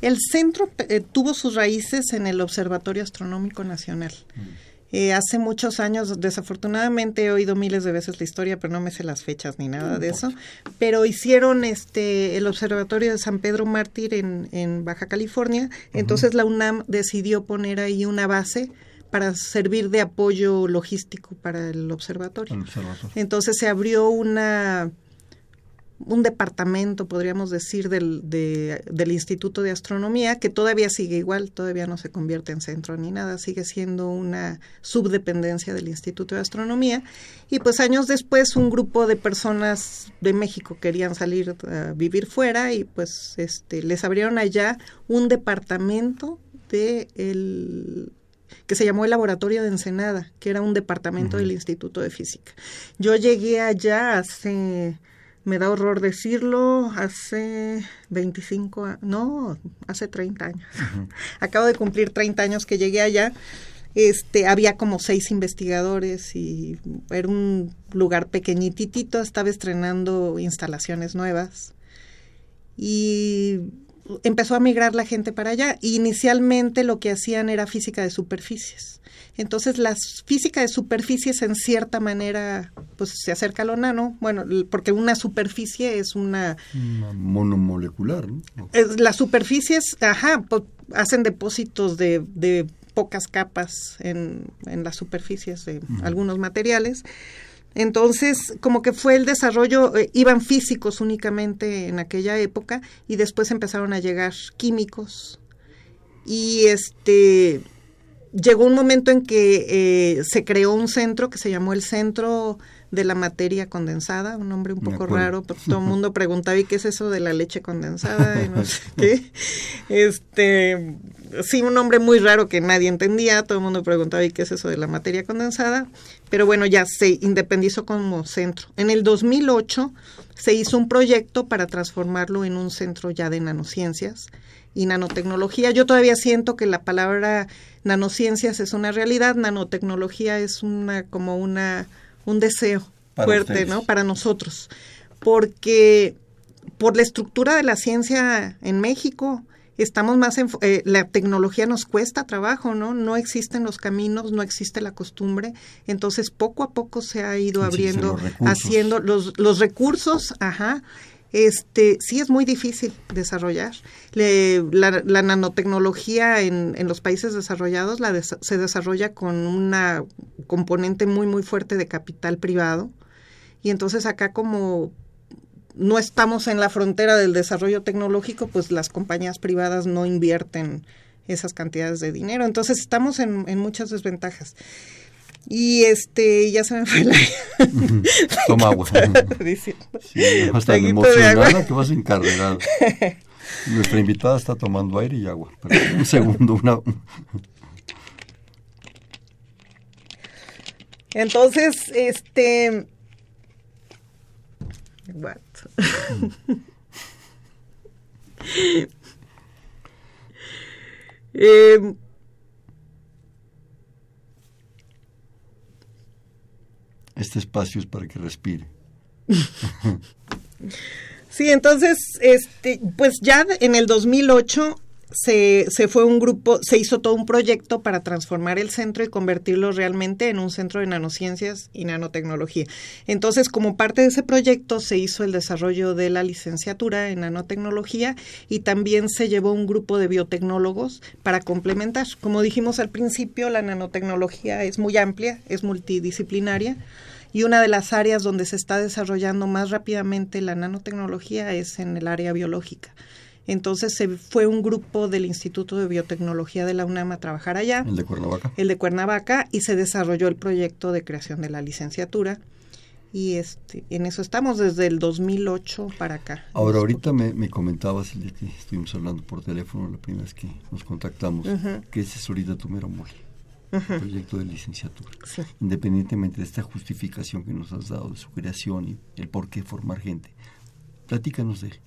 el centro eh, tuvo sus raíces en el Observatorio Astronómico Nacional. Mm. Eh, hace muchos años, desafortunadamente he oído miles de veces la historia, pero no me sé las fechas ni nada de eso. Pero hicieron este el observatorio de San Pedro Mártir en, en Baja California. Entonces la UNAM decidió poner ahí una base para servir de apoyo logístico para el observatorio. Entonces se abrió una un departamento, podríamos decir, del, del Instituto de Astronomía, que todavía sigue igual, todavía no se convierte en centro ni nada, sigue siendo una subdependencia del Instituto de Astronomía. Y pues años después un grupo de personas de México querían salir a vivir fuera y pues este, les abrieron allá un departamento de el que se llamó el Laboratorio de Ensenada, que era un departamento del Instituto de Física. Yo llegué allá hace me da horror decirlo, hace 25, no, hace 30 años. (laughs) Acabo de cumplir 30 años que llegué allá. Este, había como seis investigadores y era un lugar pequeñitito, estaba estrenando instalaciones nuevas. Y empezó a migrar la gente para allá. Inicialmente lo que hacían era física de superficies. Entonces la física de superficies en cierta manera pues se acerca a lo nano, bueno, porque una superficie es una... monomolecular, ¿no? Las superficies, ajá, hacen depósitos de, de pocas capas en, en, las superficies de algunos materiales. Entonces, como que fue el desarrollo, eh, iban físicos únicamente en aquella época y después empezaron a llegar químicos. Y este llegó un momento en que eh, se creó un centro que se llamó el Centro de la Materia Condensada, un nombre un poco raro, porque todo el mundo (laughs) preguntaba, ¿y qué es eso de la leche condensada? Y no sé qué. Este, sí, un nombre muy raro que nadie entendía, todo el mundo preguntaba, ¿y qué es eso de la materia condensada? Pero bueno, ya se independizó como centro. En el 2008 se hizo un proyecto para transformarlo en un centro ya de nanociencias y nanotecnología. Yo todavía siento que la palabra nanociencias es una realidad, nanotecnología es una como una un deseo fuerte, ¿no? Para nosotros, porque por la estructura de la ciencia en México estamos más en eh, la tecnología nos cuesta trabajo, ¿no? No existen los caminos, no existe la costumbre, entonces poco a poco se ha ido abriendo, haciendo los los recursos, ajá, este, sí es muy difícil desarrollar. la, nanotecnología en, en, los países desarrollados la se desarrolla con una componente muy, muy fuerte de capital privado. Y entonces acá como no estamos en la frontera del desarrollo tecnológico, pues las compañías privadas no invierten esas cantidades de dinero. Entonces estamos en muchas desventajas. Y este, ya se me fue la... Toma agua. (laughs) sí, emocionada que vas encarregado. (laughs) Nuestra invitada está tomando aire y agua. un segundo, una... Entonces, este... What? (laughs) eh, este espacio es para que respire. (laughs) sí, entonces, este, pues ya en el 2008 se, fue un grupo, se hizo todo un proyecto para transformar el centro y convertirlo realmente en un centro de nanociencias y nanotecnología. Entonces, como parte de ese proyecto, se hizo el desarrollo de la licenciatura en nanotecnología y también se llevó un grupo de biotecnólogos para complementar. Como dijimos al principio, la nanotecnología es muy amplia, es multidisciplinaria y una de las áreas donde se está desarrollando más rápidamente la nanotecnología es en el área biológica. Entonces se fue un grupo del Instituto de Biotecnología de la UNAM a trabajar allá. El de Cuernavaca. El de Cuernavaca y se desarrolló el proyecto de creación de la licenciatura y este en eso estamos desde el 2008 para acá. Ahora, ahorita me, me comentabas el día que estuvimos hablando por teléfono, la primera vez que nos contactamos, que ese es ahorita tu mero mole proyecto de licenciatura. Independientemente de esta justificación que nos has dado de su creación y el por qué formar gente, platícanos de él.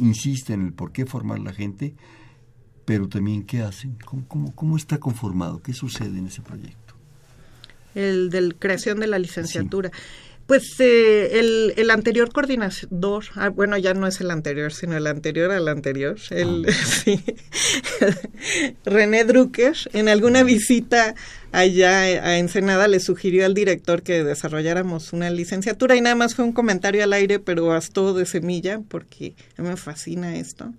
Insiste en el por qué formar la gente, pero también qué hacen, cómo, cómo, está conformado, qué sucede en ese proyecto. El de creación de la licenciatura. Pues eh, el, el, anterior coordinador, ah, bueno, ya no es el anterior, sino el anterior al anterior, el, ah. (laughs) sí, (laughs) René Drucker, en alguna visita allá a Ensenada le sugirió al director que desarrolláramos una licenciatura y nada más fue un comentario al aire, pero bastó de semilla porque me fascina esto.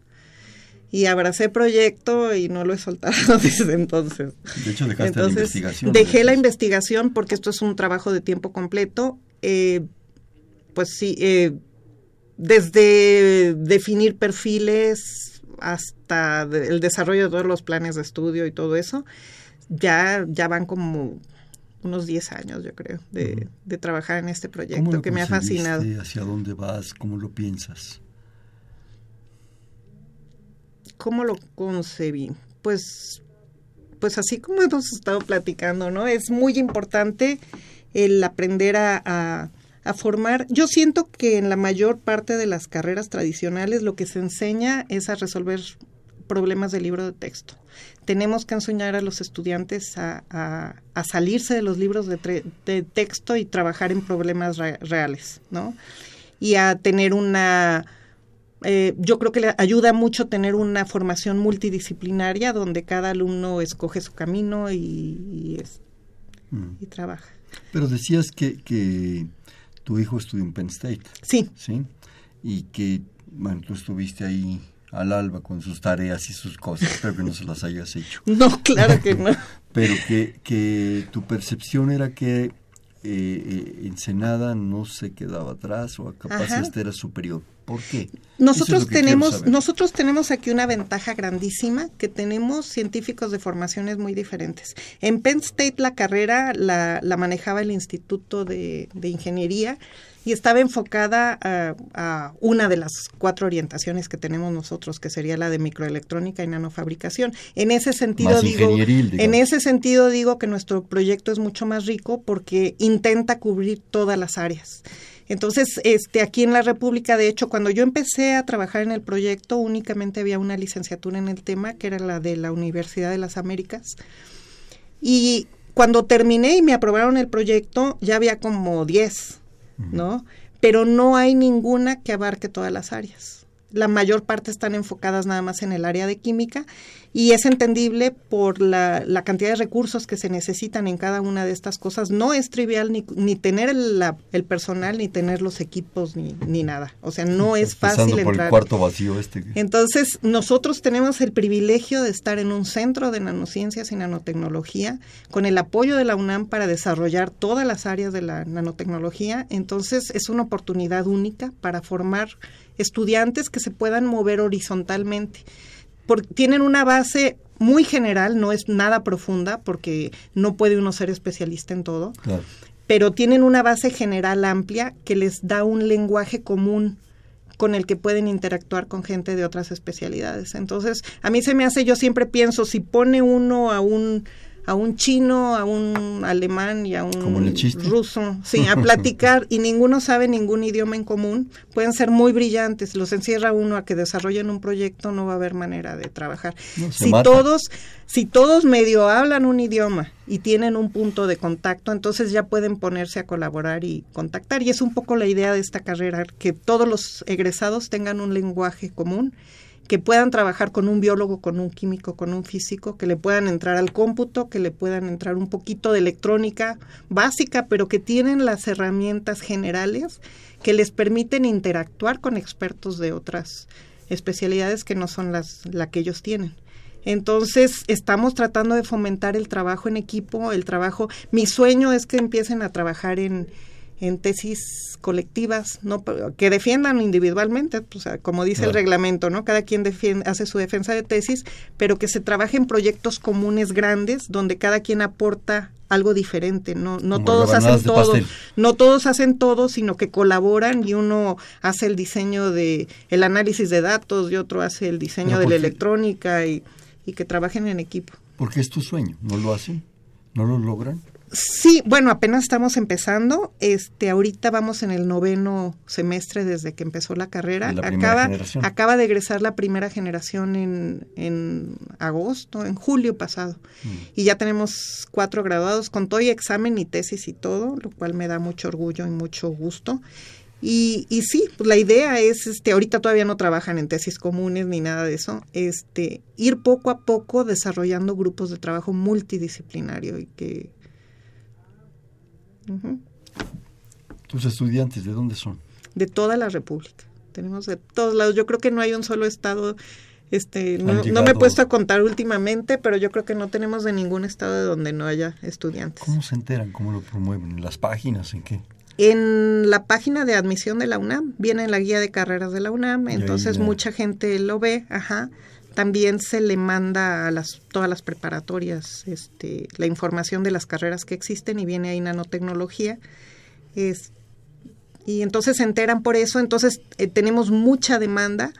Y abracé proyecto y no lo he soltado (laughs) desde entonces. De hecho, dejaste la investigación. Dejé la investigación porque esto es un trabajo de tiempo completo eh, pues sí, eh, desde definir perfiles hasta el desarrollo de todos los planes de estudio y todo eso, ya, ya van como unos 10 años, yo creo, de, de trabajar en este proyecto que me ha fascinado. ¿Hacia dónde vas? ¿Cómo lo piensas? ¿Cómo lo concebí? Pues, pues así como hemos estado platicando, ¿no? Es muy importante el aprender a, a, formar. Yo siento que en la mayor parte de las carreras tradicionales lo que se enseña es a resolver problemas de libro de texto. Tenemos que enseñar a los estudiantes a, a, salirse de los libros de, de, texto y trabajar en problemas reales, ¿no? Y a tener una eh, yo creo que le ayuda mucho tener una formación multidisciplinaria donde cada alumno escoge su camino y, es, mm. y trabaja. Pero decías que, que tu hijo estudió en Penn State. Sí. Sí. Y que, bueno, tú estuviste ahí al alba con sus tareas y sus cosas. Espero que no se las hayas hecho. (laughs) No, claro que no. (laughs) Pero que, que tu percepción era que eh, eh, Ensenada no se quedaba atrás o capaz este era superior. ¿Por qué? Nosotros tenemos, nosotros tenemos aquí una ventaja grandísima, que tenemos científicos de formaciones muy diferentes. En Penn State la carrera la, la manejaba el Instituto de, de Ingeniería y estaba enfocada a, una de las cuatro orientaciones que tenemos nosotros, que sería la de microelectrónica y nanofabricación. En ese sentido digo, en ese sentido digo que nuestro proyecto es mucho más rico porque intenta cubrir todas las áreas. Entonces, este, aquí en la República, de hecho, cuando yo empecé a trabajar en el proyecto, únicamente había una licenciatura en el tema, que era la de la Universidad de las Américas. Y cuando terminé y me aprobaron el proyecto, ya había como 10 ¿no? Pero no hay ninguna que abarque todas las áreas la mayor parte están enfocadas nada más en el área de química y es entendible por la, la, cantidad de recursos que se necesitan en cada una de estas cosas. No es trivial ni, ni tener el, el personal, ni tener los equipos, ni, ni nada. O sea, no es fácil por entrar. el cuarto vacío este. Entonces, nosotros tenemos el privilegio de estar en un centro de nanociencias y nanotecnología con el apoyo de la UNAM para desarrollar todas las áreas de la nanotecnología. Entonces, es una oportunidad única para formar estudiantes que se puedan mover horizontalmente. tienen una base muy general, no es nada profunda, porque no puede uno ser especialista en todo, pero tienen una base general amplia que les da un lenguaje común con el que pueden interactuar con gente de otras especialidades. Entonces, a mí se me hace, yo siempre pienso, si pone uno a un a un chino, a un alemán y a un ruso, sí, a (laughs) platicar y ninguno sabe ningún idioma en común, pueden ser muy brillantes, los encierra uno a que desarrollen un proyecto, no va a haber manera de trabajar. si todos, si todos medio hablan un idioma y tienen un punto de contacto, entonces ya pueden ponerse a colaborar y contactar. Y es un poco la idea de esta carrera que todos los egresados tengan un lenguaje común que puedan trabajar con un biólogo, con un químico, con un físico, que le puedan entrar al cómputo, que le puedan entrar un poquito de electrónica básica, pero que tienen las herramientas generales que les permiten interactuar con expertos de otras especialidades que no son las la que ellos tienen. Entonces, estamos tratando de fomentar el trabajo en equipo, el trabajo. Mi sueño es que empiecen a trabajar en, en tesis colectivas, no que defiendan individualmente, como dice el reglamento, ¿no? Cada quien defiende, hace su defensa de tesis, pero que se trabaje en proyectos comunes grandes donde cada quien aporta algo diferente, no no todos hacen todo, no todos hacen todo, sino que colaboran y uno hace el diseño de el análisis de datos y otro hace el diseño de la electrónica y, y que trabajen en equipo. Porque es tu sueño, ¿no lo hacen? ¿No lo logran? Sí, bueno, apenas estamos empezando. Este, ahorita vamos en el noveno semestre desde que empezó la carrera. acaba, acaba de egresar la primera generación en, en agosto, en julio pasado. Mm. Y ya tenemos cuatro graduados con todo y examen y tesis y todo, lo cual me da mucho orgullo y mucho gusto. Y, y sí, pues la idea es, este, ahorita todavía no trabajan en tesis comunes ni nada de eso, este, ir poco a poco desarrollando grupos de trabajo multidisciplinario y que ¿Tus estudiantes de dónde son? De toda la República. Tenemos de todos lados. Yo creo que no hay un solo estado. Este, no, me he puesto a contar últimamente, pero yo creo que no tenemos de ningún estado de donde no haya estudiantes. ¿Cómo se enteran? ¿Cómo lo promueven? ¿En las páginas? ¿En qué? En la página de admisión de la UNAM viene la guía de carreras de la UNAM, entonces mucha gente lo ve, ajá. También se le manda a las todas las preparatorias este, la información de las carreras que existen y viene ahí nanotecnología. Y entonces se enteran por eso, entonces eh, tenemos mucha demanda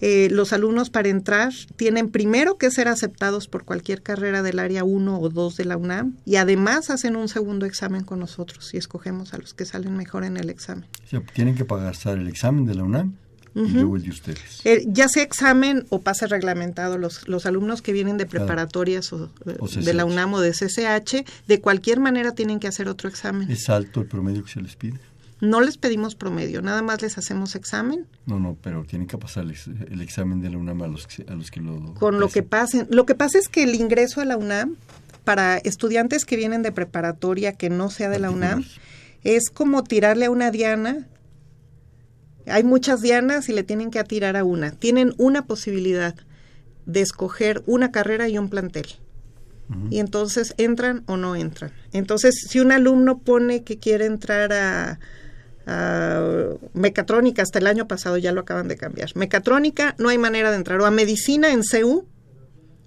eh, los alumnos para entrar tienen primero que ser aceptados por cualquier carrera del área 1 o 2 de la UNAM y además hacen un segundo examen con nosotros y escogemos a los que salen mejor en el examen. tienen que pagar el examen de la UNAM y luego el de ustedes. Eh, ya sea examen o pase reglamentado, los, los alumnos que vienen de preparatorias o, de la UNAM o de CCH, de cualquier manera tienen que hacer otro examen. ¿Es alto el promedio que se les pide? No les pedimos promedio, nada más les hacemos examen. No, no, pero tienen que pasar el, examen de la UNAM a los que, a los que lo... Con lo que pasen. Lo que pasa es que el ingreso a la UNAM para estudiantes que vienen de preparatoria que no sea de la UNAM es como tirarle a una diana. Hay muchas dianas y le tienen que atirar a una. Tienen una posibilidad de escoger una carrera y un plantel. Y entonces entran o no entran. Entonces, si un alumno pone que quiere entrar a mecatrónica hasta el año pasado ya lo acaban de cambiar. Mecatrónica no hay manera de entrar o a medicina en CEU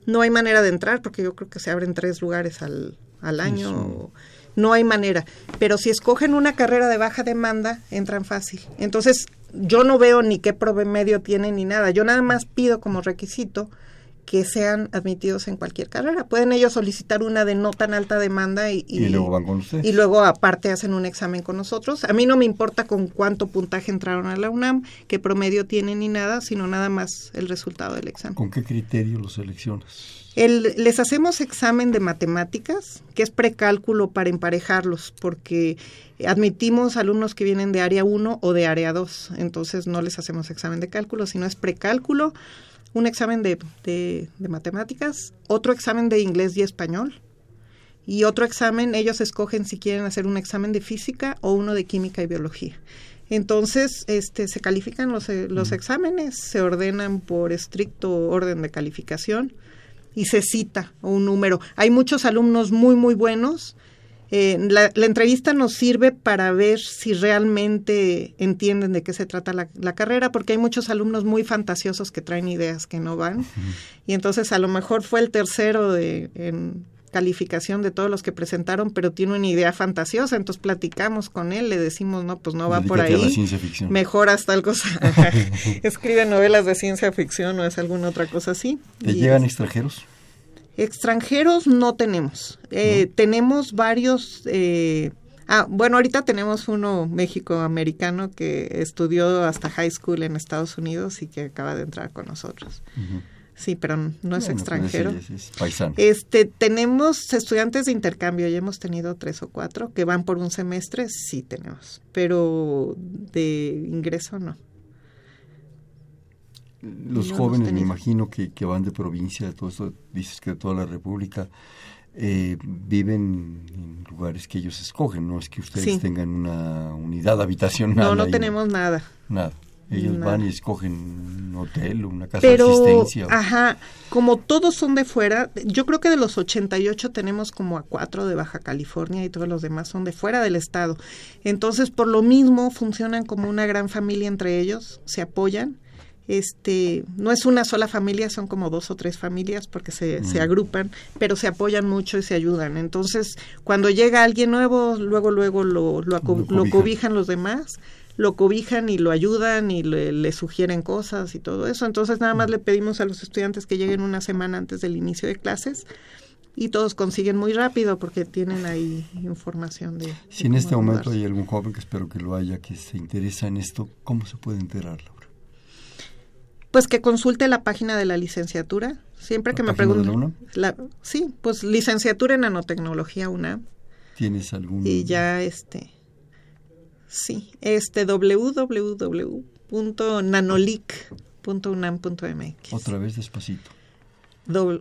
no hay manera de entrar porque yo creo que se abren tres lugares al, al año. No hay manera. Pero si escogen una carrera de baja demanda, entran fácil. Entonces, yo no veo ni qué medio tienen ni nada. Yo nada más pido como requisito que sean admitidos en cualquier carrera. Pueden ellos solicitar una de no tan alta demanda y, y, luego van con ustedes. Y luego aparte hacen un examen con nosotros. A mí no me importa con cuánto puntaje entraron a la UNAM, qué promedio tienen ni nada, sino nada más el resultado del examen. ¿Con qué criterio los seleccionas? El, les hacemos examen de matemáticas, que es precálculo para emparejarlos, porque admitimos alumnos que vienen de área 1 o de área 2, entonces no les hacemos examen de cálculo, sino es precálculo un examen de, de, matemáticas, otro examen de inglés y español y otro examen, ellos escogen si quieren hacer un examen de física o uno de química y biología. Entonces, este, se califican los, eh, los exámenes, se ordenan por estricto orden de calificación y se cita un número. Hay muchos alumnos muy, muy buenos eh, la, entrevista nos sirve para ver si realmente entienden de qué se trata la, carrera, porque hay muchos alumnos muy fantasiosos que traen ideas que no van. Y entonces a lo mejor fue el tercero de, en calificación de todos los que presentaron, pero tiene una idea fantasiosa, entonces platicamos con él, le decimos, no, pues no va por ahí, mejor hasta tal cosa, (laughs) escribe novelas de ciencia ficción o es alguna otra cosa así. ¿Te llegan extranjeros? Extranjeros no tenemos. Eh, tenemos varios. Eh, ah, bueno, ahorita tenemos uno México-americano que estudió hasta high school en Estados Unidos y que acaba de entrar con nosotros. Sí, pero no es extranjero. Este, tenemos estudiantes de intercambio, ya hemos tenido tres o cuatro que van por un semestre, sí tenemos, pero de ingreso no los jóvenes, me imagino que, que, van de provincia, de todo esto, dices que de toda la República, eh, viven en lugares que ellos escogen, no es que ustedes tengan una unidad habitacional. No, no tenemos nada. Nada. Ellos van y escogen un hotel, una casa de asistencia. Ajá, como todos son de fuera, yo creo que de los 88 tenemos como a cuatro de Baja California y todos los demás son de fuera del estado. Entonces, por lo mismo, funcionan como una gran familia entre ellos, se apoyan este no es una sola familia, son como dos o tres familias porque se, se, agrupan, pero se apoyan mucho y se ayudan. Entonces, cuando llega alguien nuevo, luego, luego lo, lo, cobijan. los demás, lo cobijan y lo ayudan y le, sugieren cosas y todo eso. Entonces, nada más le pedimos a los estudiantes que lleguen una semana antes del inicio de clases y todos consiguen muy rápido porque tienen ahí información de... Si en este momento hay algún joven que espero que lo haya, que se interesa en esto, ¿cómo se puede enterarlo? Pues que consulte la página de la licenciatura. Siempre que me pregunten. Sí, pues licenciatura en nanotecnología una. ¿Tienes algún.? Y ya este. Sí, este www.nanolic.unam.mx. Otra vez despacito.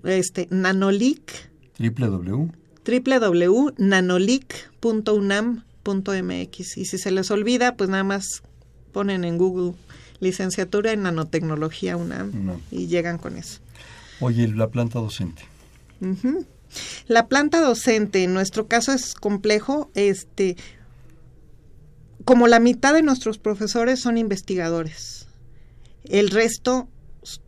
este, nanolic. www. www.nanolic.unam.mx. Y si se les olvida, pues nada más ponen en Google licenciatura en nanotecnología UNAM y llegan con eso. Oye, la planta docente. La planta docente, en nuestro caso es complejo. Este, como la mitad de nuestros profesores son investigadores. El resto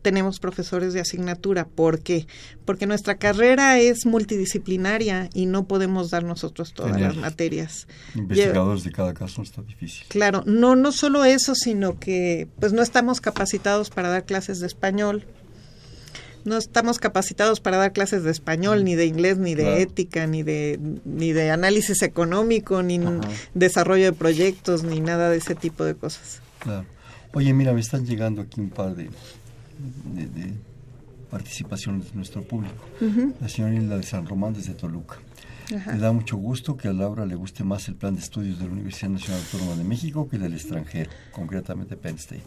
tenemos profesores de asignatura. ¿Por qué? Porque nuestra carrera es multidisciplinaria y no podemos dar nosotros todas las materias. Investigadores de cada caso está difícil. Claro, no, no solo eso, sino que pues no estamos capacitados para dar clases de español. No estamos capacitados para dar clases de español, ni de inglés, ni de ética, ni de, ni de análisis económico, ni desarrollo de proyectos, ni nada de ese tipo de cosas. Claro. Oye, mira, me están llegando aquí un par de, de, participación de nuestro público. La señora Hilda de San Román desde Toluca. Le da mucho gusto que a Laura le guste más el plan de estudios de la Universidad Nacional Autónoma de México que del extranjero, concretamente Penn State.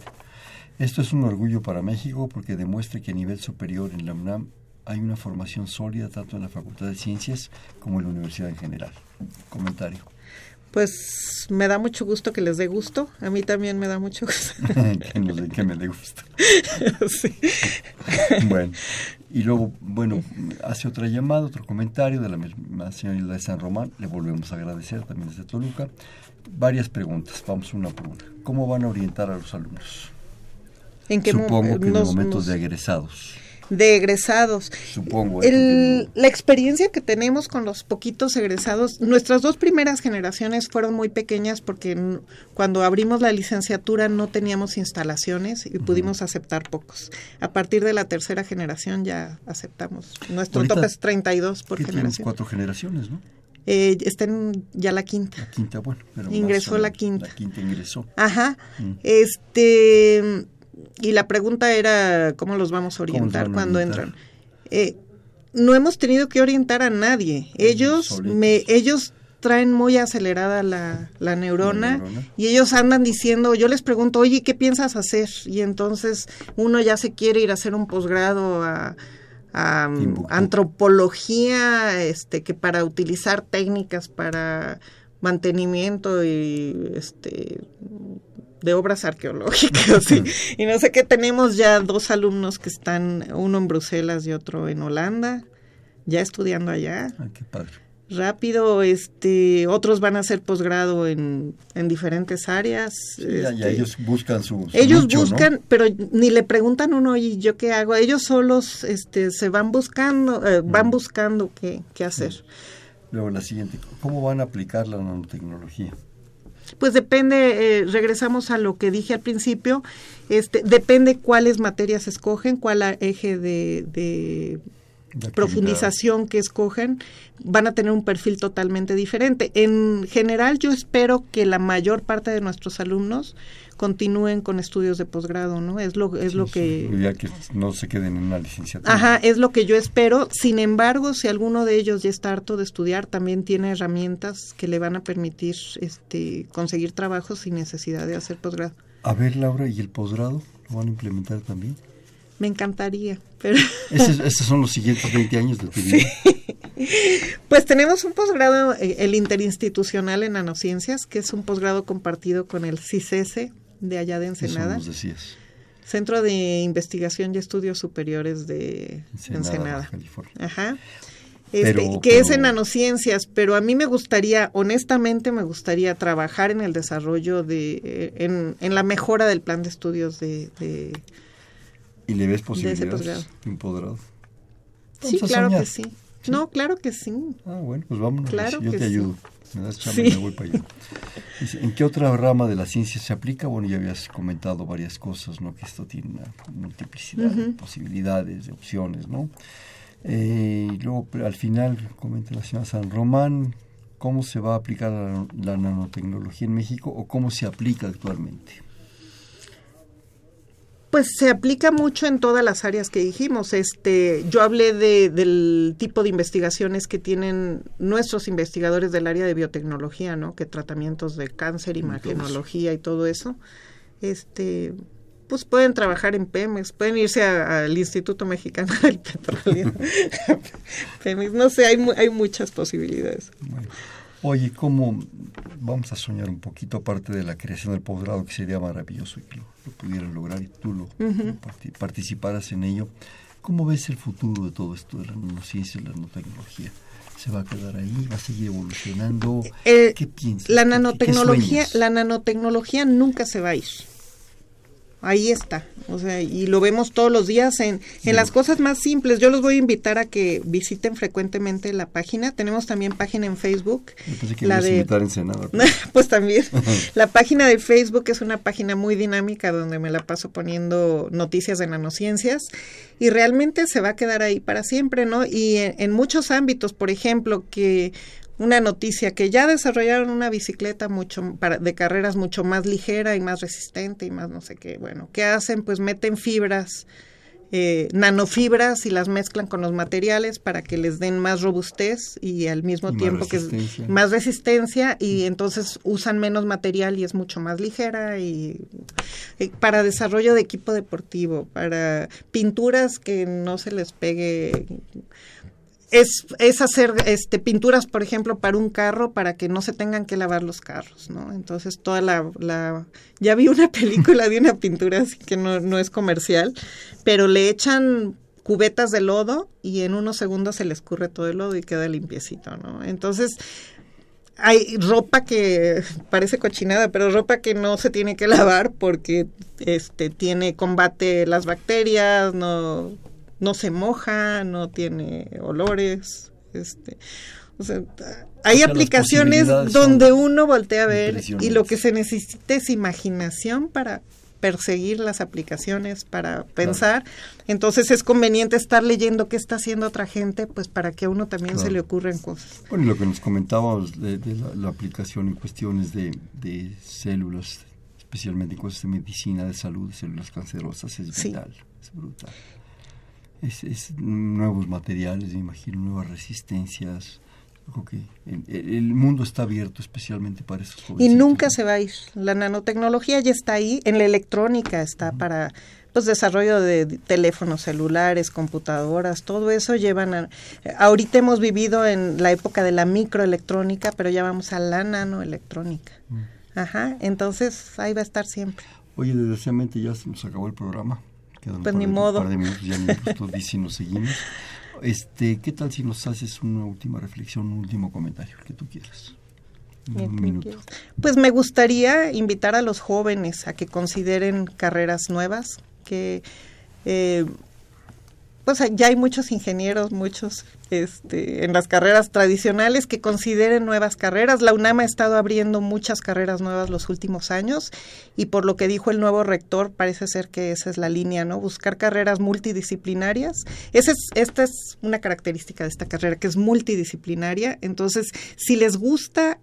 Esto es un orgullo para México porque demuestra que a nivel superior en la UNAM hay una formación sólida tanto en la Facultad de Ciencias como en la universidad en general. Comentario pues me da mucho gusto que les dé gusto. A mí también me da mucho gusto. (laughs) que, me dé gusto. (laughs) sí. bueno, y luego, bueno, hace otra llamada, otro comentario de la misma señora de San Román. Le volvemos a agradecer también desde Toluca. Varias preguntas, vamos una por una. ¿Cómo van a orientar a los alumnos? ¿En qué Supongo que en momentos de egresados de egresados. Supongo. la experiencia que tenemos con los poquitos egresados, nuestras dos primeras generaciones fueron muy pequeñas porque cuando abrimos la licenciatura no teníamos instalaciones y pudimos aceptar pocos. A partir de la tercera generación ya aceptamos. Nuestro tope es 32 por generación. cuatro generaciones, ¿no? Eh, está en ya la quinta. La quinta, bueno. ingresó la quinta. La quinta ingresó. Ajá. Mm. Este y la pregunta era cómo los vamos a orientar cuando entran. Eh, no hemos tenido que orientar a nadie. Ellos me, ellos traen muy acelerada la, la, neurona, y ellos andan diciendo, yo les pregunto, oye, ¿qué piensas hacer? Y entonces uno ya se quiere ir a hacer un posgrado a, a antropología, este, que para utilizar técnicas para mantenimiento y este de obras arqueológicas y no sé qué tenemos ya dos alumnos que están uno en Bruselas y otro en Holanda ya estudiando allá. Ay, qué padre. rápido este otros van a hacer posgrado en, en diferentes áreas ya, este, ellos buscan su, ellos buscan pero ni le preguntan uno y yo qué hago ellos solos este se van buscando eh, van buscando qué, qué hacer. Luego la siguiente cómo van a aplicar la nanotecnología pues depende, eh, regresamos a lo que dije al principio, este, depende cuáles materias escogen, cuál eje de, profundización que escogen, van a tener un perfil totalmente diferente. En general, yo espero que la mayor parte de nuestros alumnos continúen con estudios de posgrado, ¿no? Es lo, es lo que... Ya que no se queden en una licenciatura. Ajá, es lo que yo espero. Sin embargo, si alguno de ellos ya está harto de estudiar, también tiene herramientas que le van a permitir este, conseguir trabajo sin necesidad de hacer posgrado. A ver, Laura, ¿y el posgrado lo van a implementar también? Me encantaría, pero... (laughs) Esos, son los siguientes 20 años de tu vida. (laughs) Pues tenemos un posgrado, eh, el interinstitucional en nanociencias, que es un posgrado compartido con el CICESE, de allá de Ensenada. Centro de Investigación y Estudios Superiores de Ensenada. Ajá. Este, que es en nanociencias, pero a mí me gustaría, honestamente me gustaría trabajar en el desarrollo de, eh, en, en la mejora del plan de estudios de... ¿Y le ves posibilidades posgrado? Sí, claro que sí. No, claro que sí. Ah, bueno, pues vámonos. Claro yo te ayudo. Me das chamba y me voy para allá. ¿En qué otra rama de la ciencia se aplica? Bueno, ya habías comentado varias cosas, ¿no? Que esto tiene una multiplicidad de posibilidades, de opciones, ¿no? Eh, y luego, al final, comenta la señora San Román, ¿cómo se va a aplicar la nanotecnología en México o cómo se aplica actualmente? Pues se aplica mucho en todas las áreas que dijimos. Este, yo hablé de, del tipo de investigaciones que tienen nuestros investigadores del área de biotecnología, ¿no? Que tratamientos de cáncer, imagenología y todo eso. Este, pues pueden trabajar en Pemex, pueden irse al Instituto Mexicano del Petróleo. (laughs) (laughs) Pemex, no sé, hay, hay muchas posibilidades. Oye, ¿cómo vamos a soñar un poquito aparte de la creación del posgrado, que sería maravilloso que lo, pudieran lograr y tú lo, participaras en ello? ¿Cómo ves el futuro de todo esto de la nanociencia y la nanotecnología? se va a quedar ahí, va a seguir evolucionando. Eh, ¿Qué piensas? La ¿Qué- qué nanotecnología, la nanotecnología nunca se va a ir. Ahí está, o sea, y lo vemos todos los días en, en las cosas más simples. Yo los voy a invitar a que visiten frecuentemente la página. Tenemos también página en Facebook. Que la de- en Senado. (laughs) pues también. (laughs) La página de Facebook es una página muy dinámica donde me la paso poniendo noticias de nanociencias y realmente se va a quedar ahí para siempre, ¿no? Y en, en muchos ámbitos, por ejemplo, que una noticia que ya desarrollaron una bicicleta mucho para, de carreras mucho más ligera y más resistente y más no sé qué, bueno, ¿qué hacen? Pues meten fibras eh, nanofibras y las mezclan con los materiales para que les den más robustez y al mismo Y tiempo que es más resistencia y entonces usan menos material y es mucho más ligera y para desarrollo de equipo deportivo, para pinturas que no se les pegue es, es hacer este pinturas, por ejemplo, para un carro para que no se tengan que lavar los carros, ¿no? Entonces toda la, la ya vi una (laughs) película de una pintura así que no, no es comercial, pero le echan cubetas de lodo y en unos segundos se le escurre todo el lodo y queda limpiecito, ¿no? Entonces hay ropa que parece cochinada, pero ropa que no se tiene que lavar porque este tiene combate las bacterias, no no se moja, no tiene olores, este, o sea, hay O sea, las aplicaciones donde uno voltea a ver y lo que se necesita es imaginación para perseguir las aplicaciones, para pensar. Entonces es conveniente estar leyendo qué está haciendo otra gente, pues para que a uno también Claro. se le ocurran cosas. Bueno, y lo que nos comentábamos de, de la, la aplicación en cuestiones de, de células, especialmente en cosas de medicina, de salud, células cancerosas, es Sí. vital, es brutal. Es, es nuevos materiales, me imagino, nuevas resistencias. Yo creo que el, el mundo está abierto especialmente para esos Y nunca ¿no? se va a ir. La nanotecnología ya está ahí, en la electrónica está para pues desarrollo de teléfonos celulares, computadoras, todo eso llevan a, ahorita hemos vivido en la época de la microelectrónica, pero ya vamos a la nanoelectrónica. Mm. Ajá, entonces ahí va a estar siempre. Oye, desgraciadamente ya se nos acabó el programa. Quedan un Pues par ni de- un modo. par de minutos, ya (laughs) tú dices si nos seguimos. Este, ¿Qué tal si nos haces una última reflexión, un último comentario, el que tú quieras? Un minuto. Pues me gustaría invitar a los jóvenes a que consideren carreras nuevas, que eh, pues ya hay muchos ingenieros, muchos este, en las carreras tradicionales que consideren nuevas carreras. La UNAM ha estado abriendo muchas carreras nuevas los últimos años y por lo que dijo el nuevo rector parece ser que esa es la línea, ¿no? Buscar carreras multidisciplinarias. Esa es, esta es una característica de esta carrera que es multidisciplinaria. Entonces, si les gusta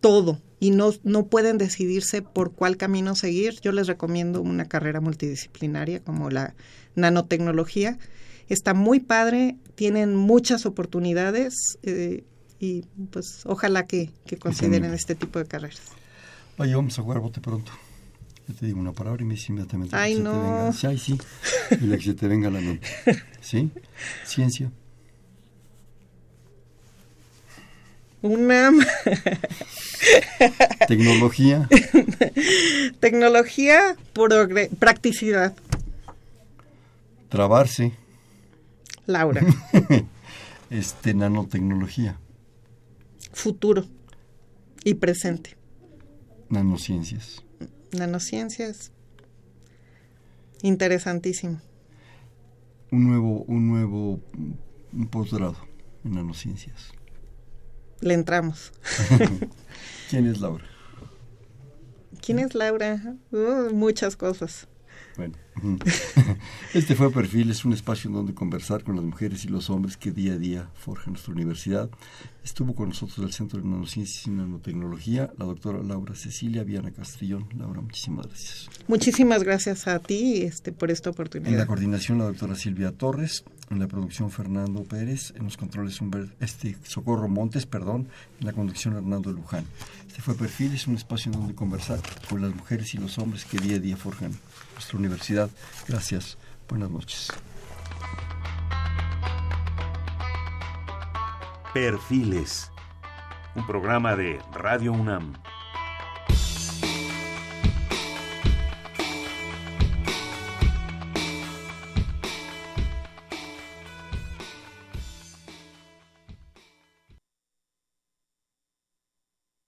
todo y no, no pueden decidirse por cuál camino seguir, yo les recomiendo una carrera multidisciplinaria como la nanotecnología. Está muy padre, tienen muchas oportunidades eh, y pues ojalá que, que consideren este tipo de carreras. Oye, vamos a jugar bote pronto. Yo te digo una palabra y me dices inmediatamente Ay, que se te no. venga. Sí, ay, sí. Y la que se te venga la mente. (laughs) ¿Sí? Ciencia. Una (laughs) Tecnología. tecnología, practicidad. Trabarse. Laura, (laughs) Este, nanotecnología. futuro y presente. Nanociencias. Nanociencias, interesantísimo. Un nuevo, un nuevo posgrado en nanociencias. Le entramos. (laughs) ¿Quién es Laura? ¿Quién es Laura? Uh, muchas cosas. Bueno, (laughs) este fue Perfil, es un espacio en donde conversar con las mujeres y los hombres que día a día forjan nuestra universidad. Estuvo con nosotros del Centro de Nanociencias y Nanotecnología la doctora Laura Cecilia Viana Castrillón. Laura, muchísimas gracias. Muchísimas gracias a ti este, por esta En la oportunidad. coordinación la doctora Silvia Torres, en la producción Fernando Pérez, en los controles Humber- este, Socorro Montes, perdón, en la conducción Hernando Luján. Este fue Perfil, es un espacio en donde conversar con las mujeres y los hombres que día a día forjan nuestra universidad. Gracias, buenas noches. Perfiles. Un programa de Radio UNAM.